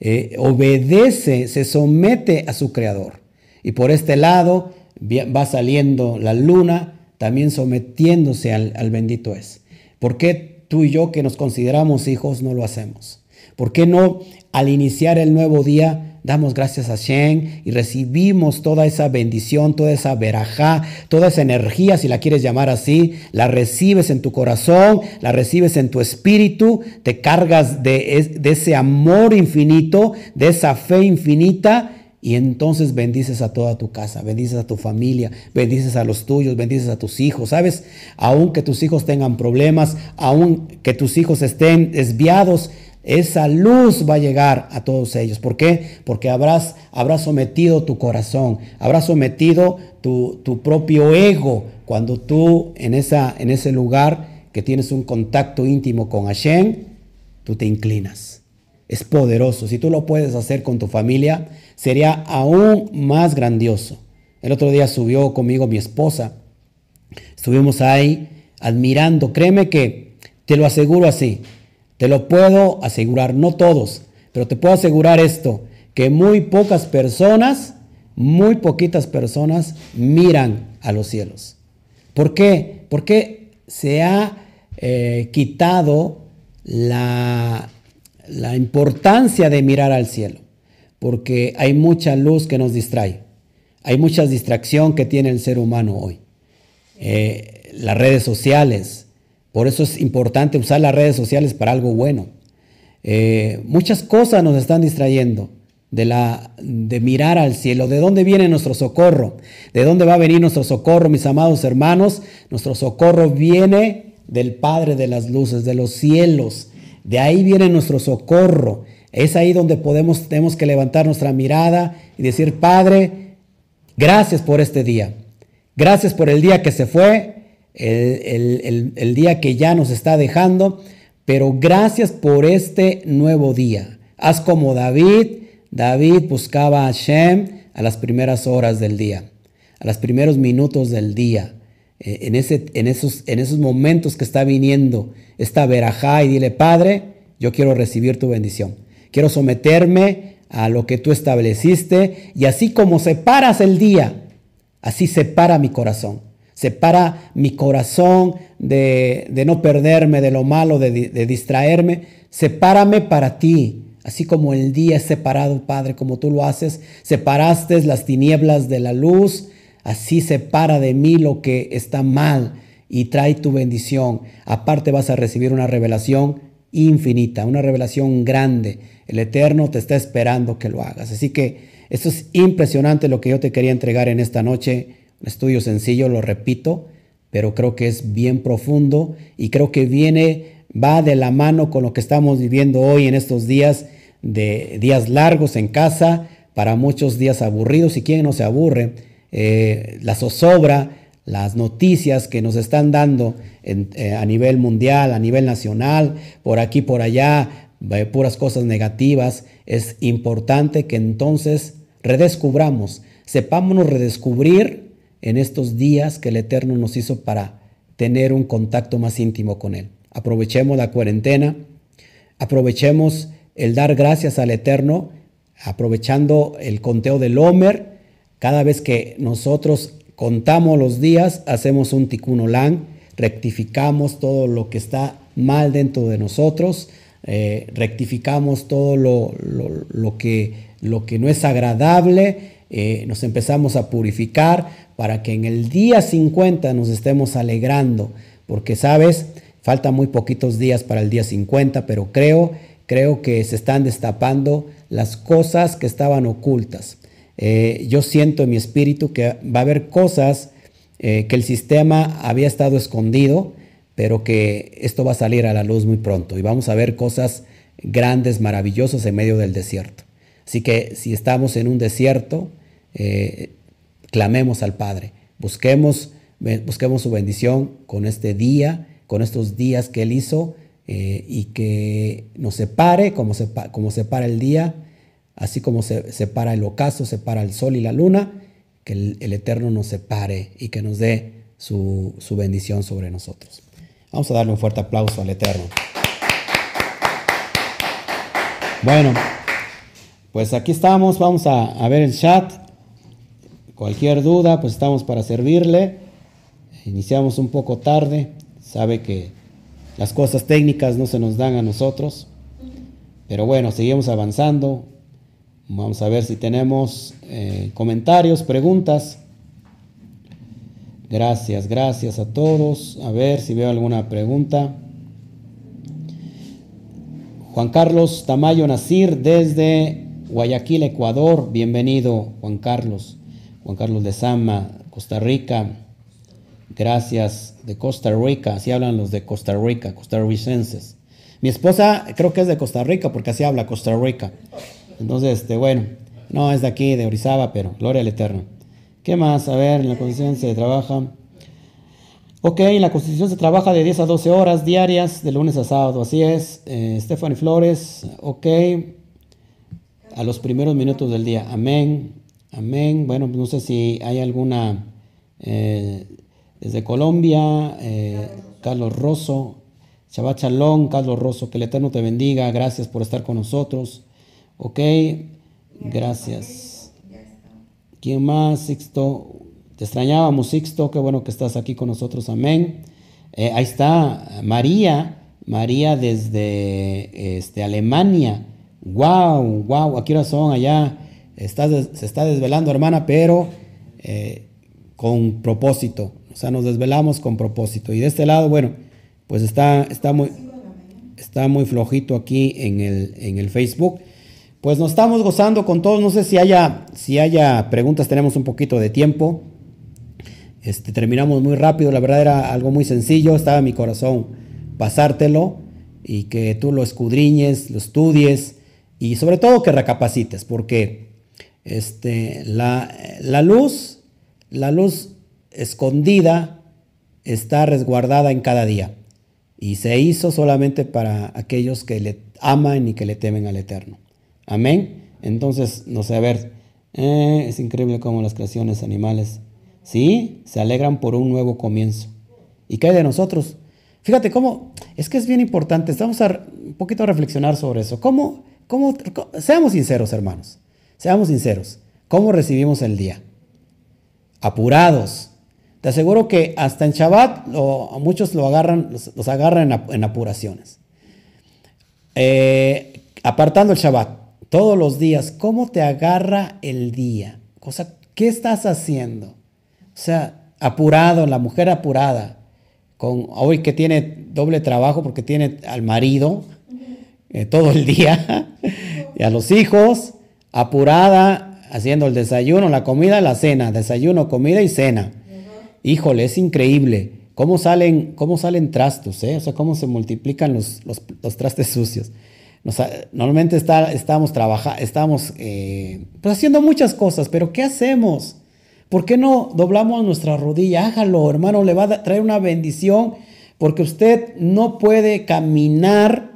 eh, obedece, se somete a su creador. Y por este lado va saliendo la luna, también sometiéndose al, bendito es. ¿Por qué tú y yo que nos consideramos hijos no lo hacemos? ¿Por qué no al iniciar el nuevo día damos gracias a Shen y recibimos toda esa bendición, toda esa verajá, toda esa energía, si la quieres llamar así, la recibes en tu corazón, la recibes en tu espíritu, te cargas de ese amor infinito, de esa fe infinita y entonces bendices a toda tu casa, bendices a tu familia, bendices a los tuyos, bendices a tus hijos. ¿Sabes? Aun que tus hijos tengan problemas, aun que tus hijos estén desviados, esa luz va a llegar a todos ellos. ¿Por qué? Porque habrás, habrás sometido tu corazón, habrás sometido tu, tu propio ego cuando tú en, esa, en ese lugar que tienes un contacto íntimo con Hashem, tú te inclinas. Es poderoso. Si tú lo puedes hacer con tu familia, sería aún más grandioso. El otro día subió conmigo mi esposa. Estuvimos ahí admirando. Créeme que te lo aseguro así. Te lo puedo asegurar, no todos, pero te puedo asegurar esto, que muy pocas personas, muy poquitas personas miran a los cielos. ¿Por qué? Porque se ha eh, quitado la, la importancia de mirar al cielo, porque hay mucha luz que nos distrae, hay mucha distracción que tiene el ser humano hoy. Eh, las redes sociales, por eso es importante usar las redes sociales para algo bueno. Eh, muchas cosas nos están distrayendo de, la, de mirar al cielo. ¿De dónde viene nuestro socorro? ¿De dónde va a venir nuestro socorro, mis amados hermanos? Nuestro socorro viene del Padre de las luces, de los cielos. De ahí viene nuestro socorro. Es ahí donde podemos, tenemos que levantar nuestra mirada y decir, Padre, gracias por este día. Gracias por el día que se fue el, día que ya nos está dejando, pero gracias por este nuevo día. Haz como David. David buscaba a Hashem a las primeras horas del día, a los primeros minutos del día, eh, en, ese, en, esos, en esos momentos que está viniendo esta verajá y dile, Padre, yo quiero recibir tu bendición. Quiero someterme a lo que tú estableciste y así como separas el día, así separa mi corazón. Separa mi corazón de, no perderme, de lo malo, de, de distraerme. Sepárame para ti. Así como el día es separado, Padre, como tú lo haces, separaste las tinieblas de la luz, así separa de mí lo que está mal y trae tu bendición. Aparte vas a recibir una revelación infinita, una revelación grande. El Eterno te está esperando que lo hagas. Así que esto es impresionante lo que yo te quería entregar en esta noche. Un estudio sencillo, lo repito, pero creo que es bien profundo y creo que viene va de la mano con lo que estamos viviendo hoy en estos días de días largos en casa, para muchos días aburridos y quién no se aburre, eh, la zozobra, las noticias que nos están dando eh, a nivel mundial, a nivel nacional, por aquí, por allá, puras cosas negativas, es importante que entonces redescubramos, sepámonos redescubrir en estos días que el Eterno nos hizo para tener un contacto más íntimo con Él aprovechemos la cuarentena, aprovechemos el dar gracias al Eterno, aprovechando el conteo del Homer. Cada vez que nosotros contamos los días, hacemos un tikkun olam, rectificamos todo lo que está mal dentro de nosotros, eh, rectificamos todo lo, lo, que, lo, que, no es agradable, eh, nos empezamos a purificar para que en el día 50 nos estemos alegrando, porque sabes, Faltan muy poquitos días para el día 50, pero creo, creo que se están destapando las cosas que estaban ocultas. Eh, yo siento en mi espíritu que va a haber cosas eh, que el sistema había estado escondido, pero que esto va a salir a la luz muy pronto y vamos a ver cosas grandes, maravillosas en medio del desierto. Así que si estamos en un desierto, eh, clamemos al Padre, busquemos, busquemos su bendición con este día con estos días que Él hizo y que nos separe como, se, como separa el día, así como se separa el ocaso, separa el sol y la luna, que el, Eterno nos separe y que nos dé su, bendición sobre nosotros. Vamos a darle un fuerte aplauso al Eterno. Bueno, pues aquí estamos, vamos a, a, ver el chat. Cualquier duda, pues estamos para servirle. Iniciamos un poco tarde sabe que las cosas técnicas no se nos dan a nosotros. Pero bueno, seguimos avanzando. Vamos a ver si tenemos eh, comentarios, preguntas. Gracias, gracias a todos. A ver si veo alguna pregunta. Juan Carlos Tamayo Nacir desde Guayaquil, Ecuador. Bienvenido, Juan Carlos. Juan Carlos de Sama, Costa Rica. Gracias, de Costa Rica, así hablan los de Costa Rica, costarricenses. Mi esposa creo que es de Costa Rica porque así habla Costa Rica. Entonces, este, bueno, no es de aquí, de Orizaba, pero gloria al Eterno. ¿Qué más? A ver, en la Constitución se trabaja. Ok, en la Constitución se trabaja de 10 a 12 horas diarias, de lunes a sábado, así es. Eh, Stephanie Flores, ok. A los primeros minutos del día, amén, amén. Bueno, no sé si hay alguna eh, desde Colombia, eh, Carlos Rosso, Shabbat Shalom, Carlos Rosso, que el Eterno te bendiga, gracias por estar con nosotros. Ok, gracias. ¿Quién más? Sixto, te extrañábamos, Sixto, qué bueno que estás aquí con nosotros, amén. Eh, ahí está María, María desde este, Alemania. Wow, wow, aquí qué son allá? se está desvelando, hermana, pero eh, con propósito. O sea, nos desvelamos con propósito. Y de este lado, bueno, pues está, está, muy, está muy flojito aquí en el, en el Facebook. Pues nos estamos gozando con todos. No sé si haya, si haya preguntas, tenemos un poquito de tiempo. Este, terminamos muy rápido, la verdad era algo muy sencillo, estaba en mi corazón pasártelo y que tú lo escudriñes, lo estudies y sobre todo que recapacites, porque este, la, la luz, la luz escondida está resguardada en cada día. Y se hizo solamente para aquellos que le aman y que le temen al Eterno. Amén. Entonces, no sé, a ver, eh, es increíble cómo las creaciones animales, sí, se alegran por un nuevo comienzo. ¿Y qué hay de nosotros? Fíjate cómo, es que es bien importante, estamos a un poquito a reflexionar sobre eso. ¿Cómo, cómo, seamos sinceros, hermanos, seamos sinceros. ¿Cómo recibimos el día? Apurados, te aseguro que hasta en Shabbat muchos lo agarran, los, agarran en, apuraciones. Eh, apartando el Shabbat, todos los días, ¿cómo te agarra el día? O sea, ¿qué estás haciendo? O sea, apurado, la mujer apurada, con hoy que tiene doble trabajo porque tiene al marido eh, todo el día [LAUGHS] y a los hijos, apurada, haciendo el desayuno, la comida, la cena, desayuno, comida y cena. Híjole, es increíble cómo salen, cómo salen trastos, ¿eh? o sea, cómo se multiplican los, los, trastes sucios. Normalmente está, estamos, trabajando, estamos eh, pues haciendo muchas cosas, pero ¿qué hacemos? ¿Por qué no doblamos nuestra rodilla? Hágalo, hermano, le va a traer una bendición, porque usted no puede caminar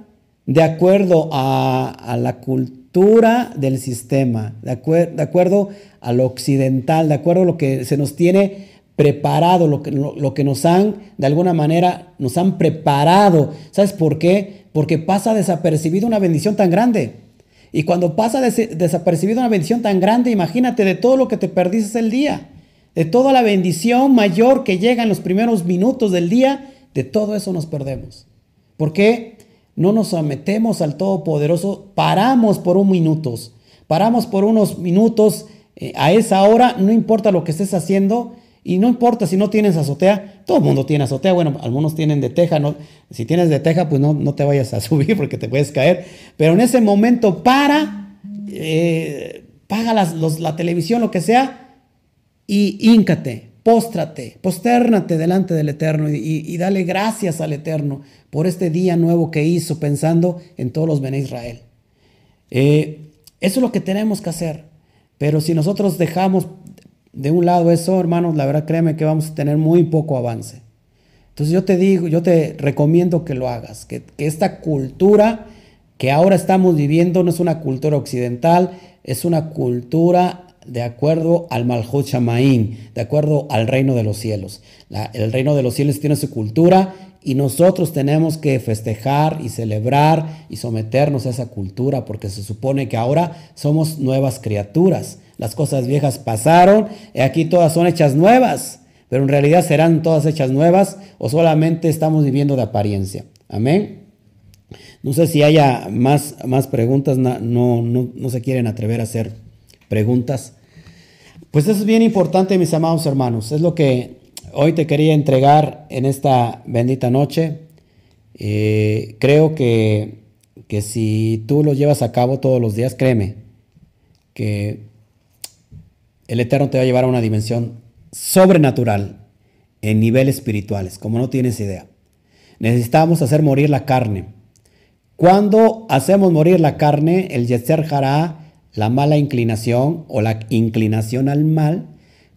de acuerdo a, la cultura del sistema, de, de acuerdo a lo occidental, de acuerdo a lo que se nos tiene preparado, lo que, lo, que nos han, de alguna manera, nos han preparado. ¿Sabes por qué? Porque pasa desapercibido una bendición tan grande. Y cuando pasa desapercibido una bendición tan grande, imagínate de todo lo que te perdiste el día, de toda la bendición mayor que llega en los primeros minutos del día, de todo eso nos perdemos. ¿Por qué? No nos sometemos al Todopoderoso, paramos por un minutos, paramos por unos minutos eh, a esa hora, no importa lo que estés haciendo, y no importa si no tienes azotea, todo el mundo tiene azotea, bueno, algunos tienen de teja, no, si tienes de teja, pues no, no te vayas a [LAUGHS] subir porque te puedes caer, pero en ese momento para, eh, paga la televisión, lo que sea, y híncate, póstrate, postérnate delante del Eterno y, dale gracias al Eterno por este día nuevo que hizo pensando en todos los Ben Israel. Eh, eso es lo que tenemos que hacer. Pero si nosotros dejamos de un lado eso, hermanos, la verdad créeme que vamos a tener muy poco avance. Entonces yo te digo, yo te recomiendo que lo hagas, que, esta cultura que ahora estamos viviendo no es una cultura occidental, es una cultura de acuerdo al Malhut Shamaim, de acuerdo al reino de los cielos. el reino de los cielos tiene su cultura y nosotros tenemos que festejar y celebrar y someternos a esa cultura porque se supone que ahora somos nuevas criaturas. Las cosas viejas pasaron y aquí todas son hechas nuevas. Pero en realidad serán todas hechas nuevas o solamente estamos viviendo de apariencia. Amén. No sé si haya más, más preguntas, no, no, no se quieren atrever a hacer preguntas. Pues eso es bien importante, mis amados hermanos. Es lo que hoy te quería entregar en esta bendita noche. Eh, creo que, que si tú lo llevas a cabo todos los días, créeme, que el Eterno te va a llevar a una dimensión sobrenatural en niveles espirituales, como no tienes idea. Necesitamos hacer morir la carne. Cuando hacemos morir la carne, el Yetzer hará la mala inclinación o la inclinación al mal,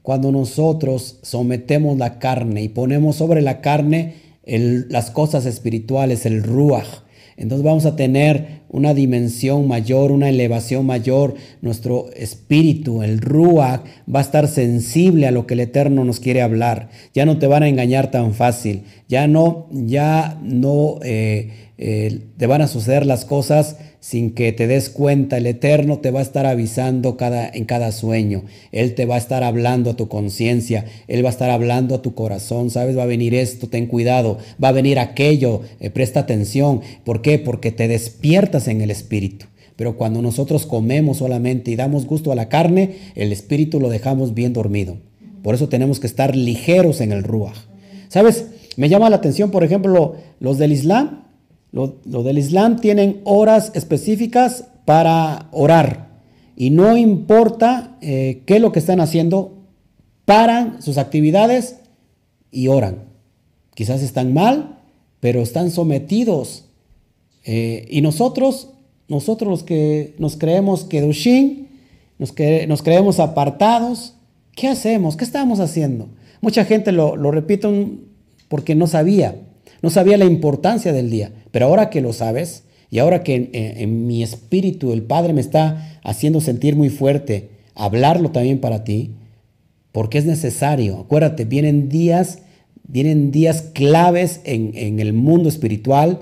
cuando nosotros sometemos la carne y ponemos sobre la carne las cosas espirituales, el ruach, entonces vamos a tener una dimensión mayor, una elevación mayor. Nuestro espíritu, el Ruach, va a estar sensible a lo que el Eterno nos quiere hablar. Ya no te van a engañar tan fácil. Ya no, ya no eh, eh, te van a suceder las cosas sin que te des cuenta, el Eterno te va a estar avisando cada, en cada sueño. Él te va a estar hablando a tu conciencia, Él va a estar hablando a tu corazón. ¿Sabes? Va a venir esto, ten cuidado. Va a venir aquello, eh, presta atención. ¿Por qué? Porque te en el Espíritu. Pero cuando nosotros comemos solamente y damos gusto a la carne, el Espíritu lo dejamos bien dormido. Por eso tenemos que estar ligeros en el Ruach. ¿Sabes? Me llama la atención, por ejemplo, los del Islam lo, del Islam tienen horas específicas para orar y no importa eh, qué es lo que están haciendo, paran sus actividades y oran. Quizás están mal, pero están sometidos. Eh, y nosotros, nosotros los que nos creemos Kedushin, nos, que, nos creemos apartados, ¿qué hacemos? ¿Qué estamos haciendo? Mucha gente lo, lo porque no sabía. No sabía la importancia del día, pero ahora que lo sabes y ahora que en, mi espíritu el Padre me está haciendo sentir muy fuerte, hablarlo también para ti, porque es necesario. Acuérdate, vienen días, vienen días claves en, el mundo espiritual,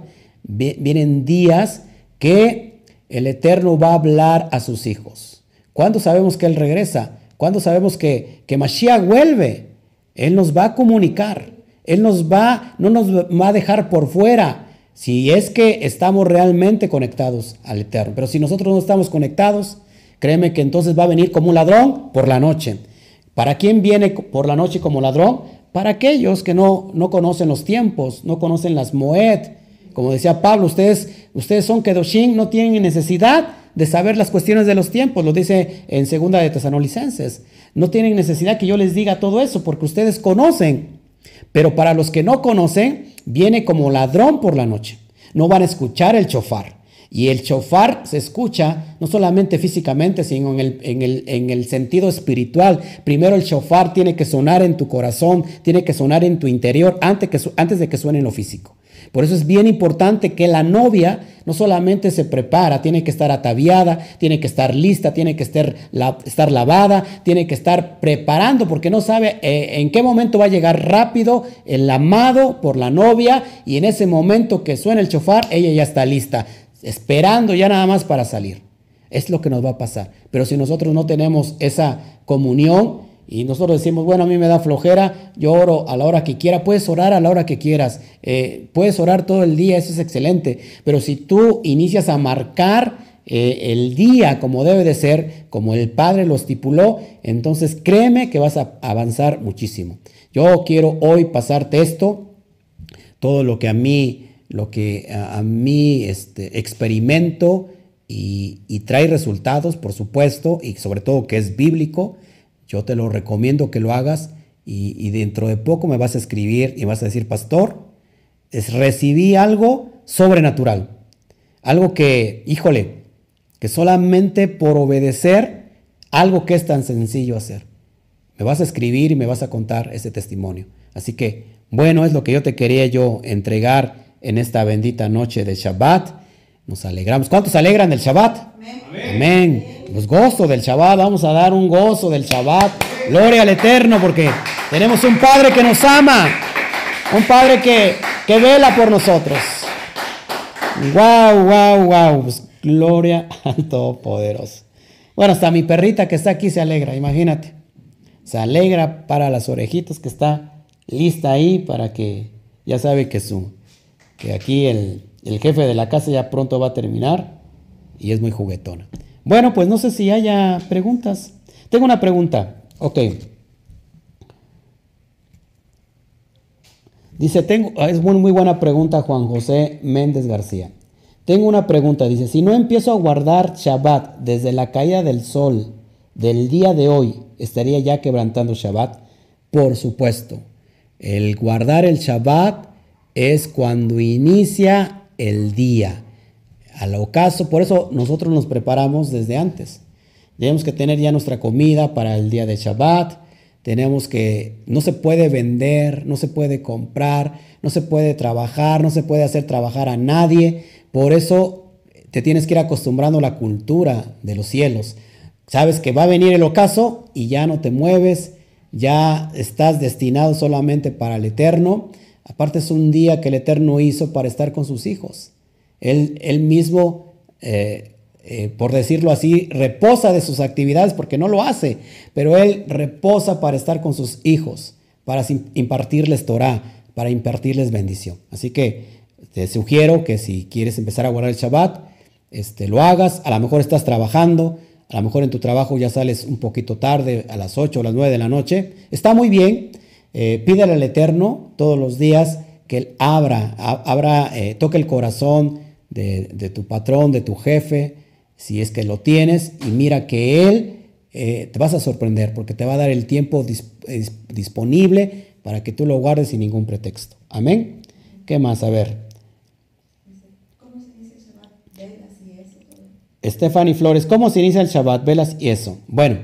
vienen días que el Eterno va a hablar a sus hijos. ¿Cuándo sabemos que Él regresa? ¿Cuándo sabemos que, que Mashiach vuelve? Él nos va a comunicar. Él nos va, no nos va a dejar por fuera. Si es que estamos realmente conectados al Eterno. Pero si nosotros no estamos conectados, créeme que entonces va a venir como un ladrón por la noche. ¿Para quién viene por la noche como ladrón? Para aquellos que no, no conocen los tiempos, no conocen las Moed. Como decía Pablo, ustedes, ustedes son Kedoshim, no tienen necesidad de saber las cuestiones de los tiempos, lo dice en segunda de Tesanolicenses. No tienen necesidad que yo les diga todo eso porque ustedes conocen. Pero para los que no conocen, viene como ladrón por la noche. No van a escuchar el chofar. Y el chofar se escucha no solamente físicamente, sino en el, en, el, en el, sentido espiritual. Primero el chofar tiene que sonar en tu corazón, tiene que sonar en tu interior antes, que, antes de que suene en lo físico. Por eso es bien importante que la novia no solamente se prepara, tiene que estar ataviada, tiene que estar lista, tiene que estar, estar lavada, tiene que estar preparando porque no sabe eh, en qué momento va a llegar rápido el amado por la novia y en ese momento que suena el chofar, ella ya está lista, esperando ya nada más para salir. Es lo que nos va a pasar. Pero si nosotros no tenemos esa comunión, y nosotros decimos, bueno, a mí me da flojera, yo oro a la hora que quiera, puedes orar a la hora que quieras, eh, puedes orar todo el día, eso es excelente, pero si tú inicias a marcar eh, el día como debe de ser, como el Padre lo estipuló, entonces créeme que vas a avanzar muchísimo. Yo quiero hoy pasarte esto, todo lo que a mí, lo que a, mí este, experimento y, y trae resultados, por supuesto, y sobre todo que es bíblico, yo te lo recomiendo que lo hagas y, dentro de poco me vas a escribir y vas a decir, pastor, es, recibí algo sobrenatural. Algo que, híjole, que solamente por obedecer algo que es tan sencillo hacer. Me vas a escribir y me vas a contar ese testimonio. Así que, bueno, es lo que yo te quería yo entregar en esta bendita noche de Shabbat. Nos alegramos. ¿Cuántos alegran del Shabbat? Amén. Los gozos del Shabbat. Vamos a dar un gozo del Shabbat. Gloria al Eterno porque tenemos un Padre que nos ama. Un Padre que, que vela por nosotros. Wow, wow, wow. Pues, gloria [LAUGHS] al Todopoderoso. Bueno, hasta mi perrita que está aquí se alegra, imagínate. Se alegra para las orejitas que está lista ahí para que ya sabe que su que aquí el, el jefe de la casa ya pronto va a terminar y es muy juguetona. Bueno, pues no sé si haya preguntas. Tengo una pregunta. Ok. Dice, tengo, ah, es muy, muy buena pregunta Juan José Méndez García. Tengo una pregunta, dice, si no empiezo a guardar Shabbat desde la caída del sol del día de hoy, ¿estaría ya quebrantando Shabbat? Por supuesto. El guardar el Shabbat es cuando inicia el día. Al ocaso, por eso nosotros nos preparamos desde antes. Tenemos que tener ya nuestra comida para el día de Shabbat. Tenemos que, no se puede vender, no se puede comprar, no se puede trabajar, no se puede hacer trabajar a nadie. Por eso te tienes que ir acostumbrando a la cultura de los cielos. Sabes que va a venir el ocaso y ya no te mueves, ya estás destinado solamente para el eterno Aparte es un día que el Eterno hizo para estar con sus hijos. Él, él mismo, eh, eh, por decirlo así, reposa de sus actividades porque no lo hace, pero Él reposa para estar con sus hijos, para impartirles Torah, para impartirles bendición. Así que te sugiero que si quieres empezar a guardar el Shabbat, este, lo hagas. A lo mejor estás trabajando, a lo mejor en tu trabajo ya sales un poquito tarde, a las 8 o las 9 de la noche. Está muy bien eh, pídele al Eterno todos los días que Él abra, abra eh, toque el corazón de, tu patrón, de tu jefe, si es que lo tienes, y mira que Él eh, te vas a sorprender porque te va a dar el tiempo disponible para que tú lo guardes sin ningún pretexto. Amén. ¿Qué más? A ver. ¿Cómo se inicia el Shabbat? Velas y eso. Stephanie Flores, ¿cómo se inicia el Shabbat? Velas y eso. Bueno,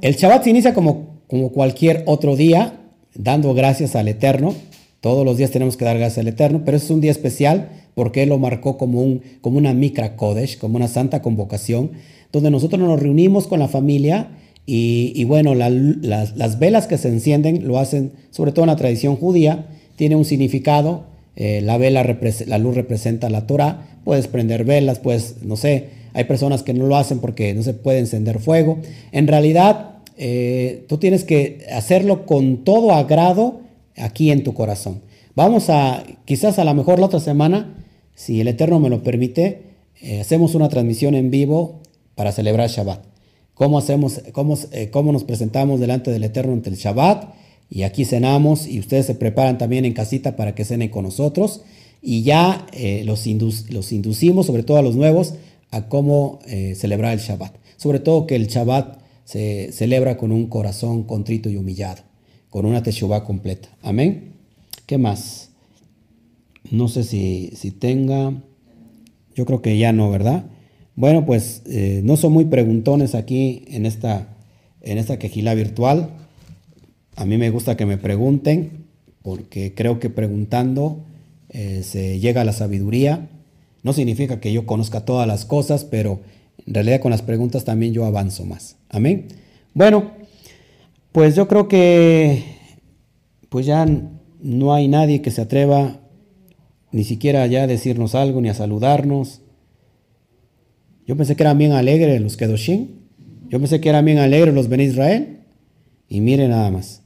el Shabbat se inicia como, como cualquier otro día, dando gracias al Eterno. Todos los días tenemos que dar gracias al Eterno, pero es un día especial porque Él lo marcó como, un, como una Mikra Kodesh, como una santa convocación, donde nosotros nos reunimos con la familia y, bueno, las, velas que se encienden lo hacen, sobre todo en la tradición judía, tiene un significado. Eh, la vela, la luz representa la Torah. Puedes prender velas, pues, no sé, hay personas que no lo hacen porque no se puede encender fuego. En realidad, eh, tú tienes que hacerlo con todo agrado aquí en tu corazón. Vamos a, quizás a lo mejor la otra semana, si el Eterno me lo permite, eh, hacemos una transmisión en vivo para celebrar Shabbat. ¿Cómo, hacemos, cómo, eh, cómo nos presentamos delante del Eterno ante el Shabbat? Y aquí cenamos y ustedes se preparan también en casita para que cenen con nosotros. Y ya eh, los, los, inducimos, sobre todo a los nuevos, a cómo celebrar el Shabbat. Sobre todo que el Shabbat se celebra con un corazón contrito y humillado, con una teshuvah completa. Amén. ¿Qué más? No sé si, si tenga. Yo creo que ya no, ¿verdad? Bueno, pues eh, no son muy preguntones aquí en esta, en esta quejila virtual. A mí me gusta que me pregunten, porque creo que preguntando eh, se llega a la sabiduría. No significa que yo conozca todas las cosas, pero en realidad con las preguntas también yo avanzo más. Amén. Bueno, pues yo creo que pues ya no hay nadie que se atreva ni siquiera ya a decirnos algo, ni a saludarnos. Yo pensé que eran bien alegres los Kedoshim. Yo pensé que eran bien alegres los Ben Israel. Y miren nada más.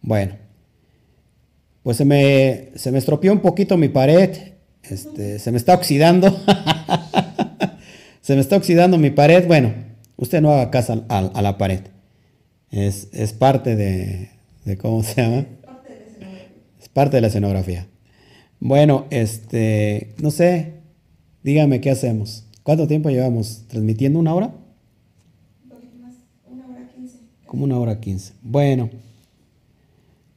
Bueno, pues se me, se me estropeó un poquito mi pared. Este, se me está oxidando. [LAUGHS] se me está oxidando mi pared. Bueno, usted no haga caso a, la pared. Es, es parte de, de, ¿cómo se llama? Es parte de la escenografía. Bueno, este, no sé, dígame qué hacemos. ¿Cuánto tiempo llevamos transmitiendo? ¿Una hora? Una hora quince. Como una hora quince. Bueno,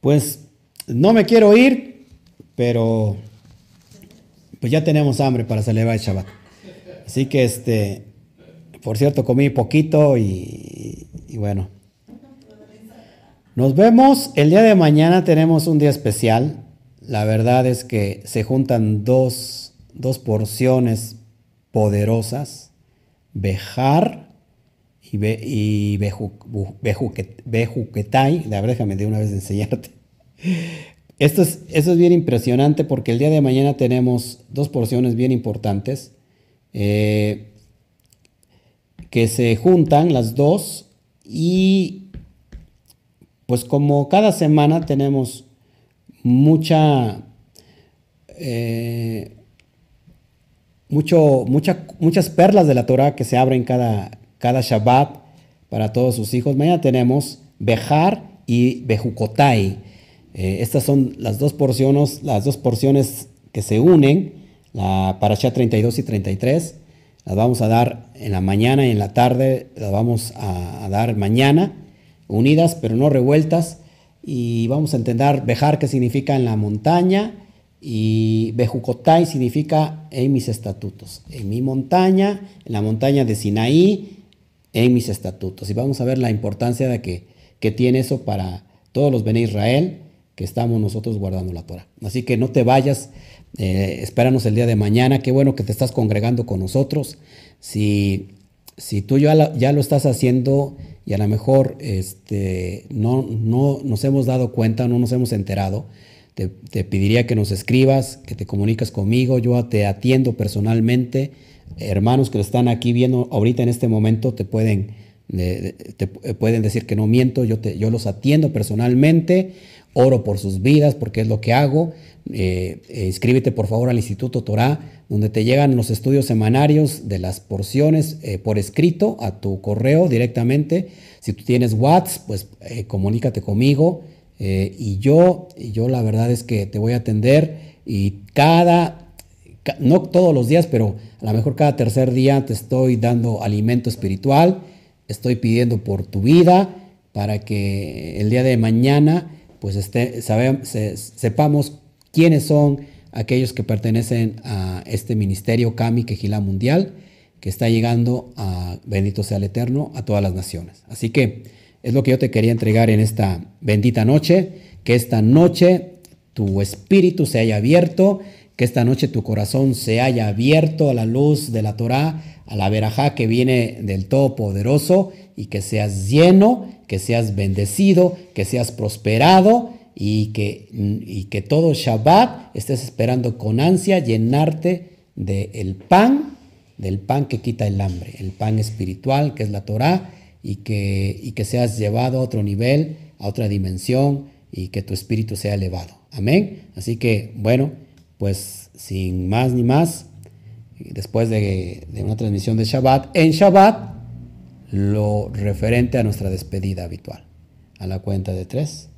pues no me quiero ir, pero pues ya tenemos hambre para celebrar el Shabbat. Así que este, por cierto, comí poquito y, y bueno. Nos vemos el día de mañana, tenemos un día especial la verdad es que se juntan dos, porciones poderosas, Bejar y, Be, y Bejuquetai. La verdad, déjame de una vez enseñarte. Esto es, es bien impresionante porque el día de mañana tenemos dos porciones bien importantes eh, que se juntan las dos y pues como cada semana tenemos mucha, eh, mucho, muchas perlas de la Torah que se abren cada, cada Shabbat para todos sus hijos. Mañana tenemos Bejar y Bejukotai. Eh, estas son las dos porciones, las dos porciones que se unen, la Parashá 32 y 33. Las vamos a dar en la mañana y en la tarde, las vamos a dar mañana, unidas pero no revueltas y vamos a entender Bejar que significa en la montaña y Bejucotai significa en mis estatutos, en mi montaña, en la montaña de Sinaí, en mis estatutos. Y vamos a ver la importancia de que, que tiene eso para todos los Bene Israel que estamos nosotros guardando la Torah. Así que no te vayas, eh, espéranos el día de mañana, qué bueno que te estás congregando con nosotros. Si, si tú ya, ya lo estás haciendo, y a lo mejor este, no, no nos hemos dado cuenta, no nos hemos enterado, te, pediría que nos escribas, que te comuniques conmigo, yo te atiendo personalmente. Hermanos que están aquí viendo ahorita en este momento te pueden, te pueden decir que no miento, yo, te, yo los atiendo personalmente, oro por sus vidas porque es lo que hago. Eh, inscríbete por favor al Instituto Torah, donde te llegan los estudios semanarios de las porciones eh, por escrito a tu correo directamente. Si tú tienes WhatsApp, pues eh, comunícate conmigo y yo, yo la verdad es que te voy a atender y cada, no todos los días, pero a lo mejor cada tercer día te estoy dando alimento espiritual, estoy pidiendo por tu vida para que el día de mañana pues esté, sepamos quiénes son aquellos que pertenecen a este ministerio Kami Quejilá Mundial, que está llegando a, bendito sea el Eterno, a todas las naciones. Así que es lo que yo te quería entregar en esta bendita noche, que esta noche tu espíritu se haya abierto, que esta noche tu corazón se haya abierto a la luz de la Torah, a la verajá que viene del Todopoderoso, y que seas lleno, que seas bendecido, que seas prosperado y que, y que todo Shabbat estés esperando con ansia llenarte del pan, del pan que quita el hambre, el pan espiritual que es la Torah y que, y que seas llevado a otro nivel, a otra dimensión y que tu espíritu sea elevado. Amén. Así que, bueno, pues sin más ni más, después de, de una transmisión de Shabbat, en Shabbat, lo referente a nuestra despedida habitual. A la cuenta de tres.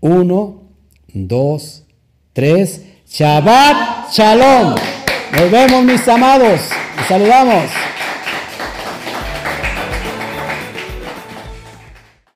Uno, dos, tres. Shabbat Shalom. Nos vemos mis amados. Saludamos.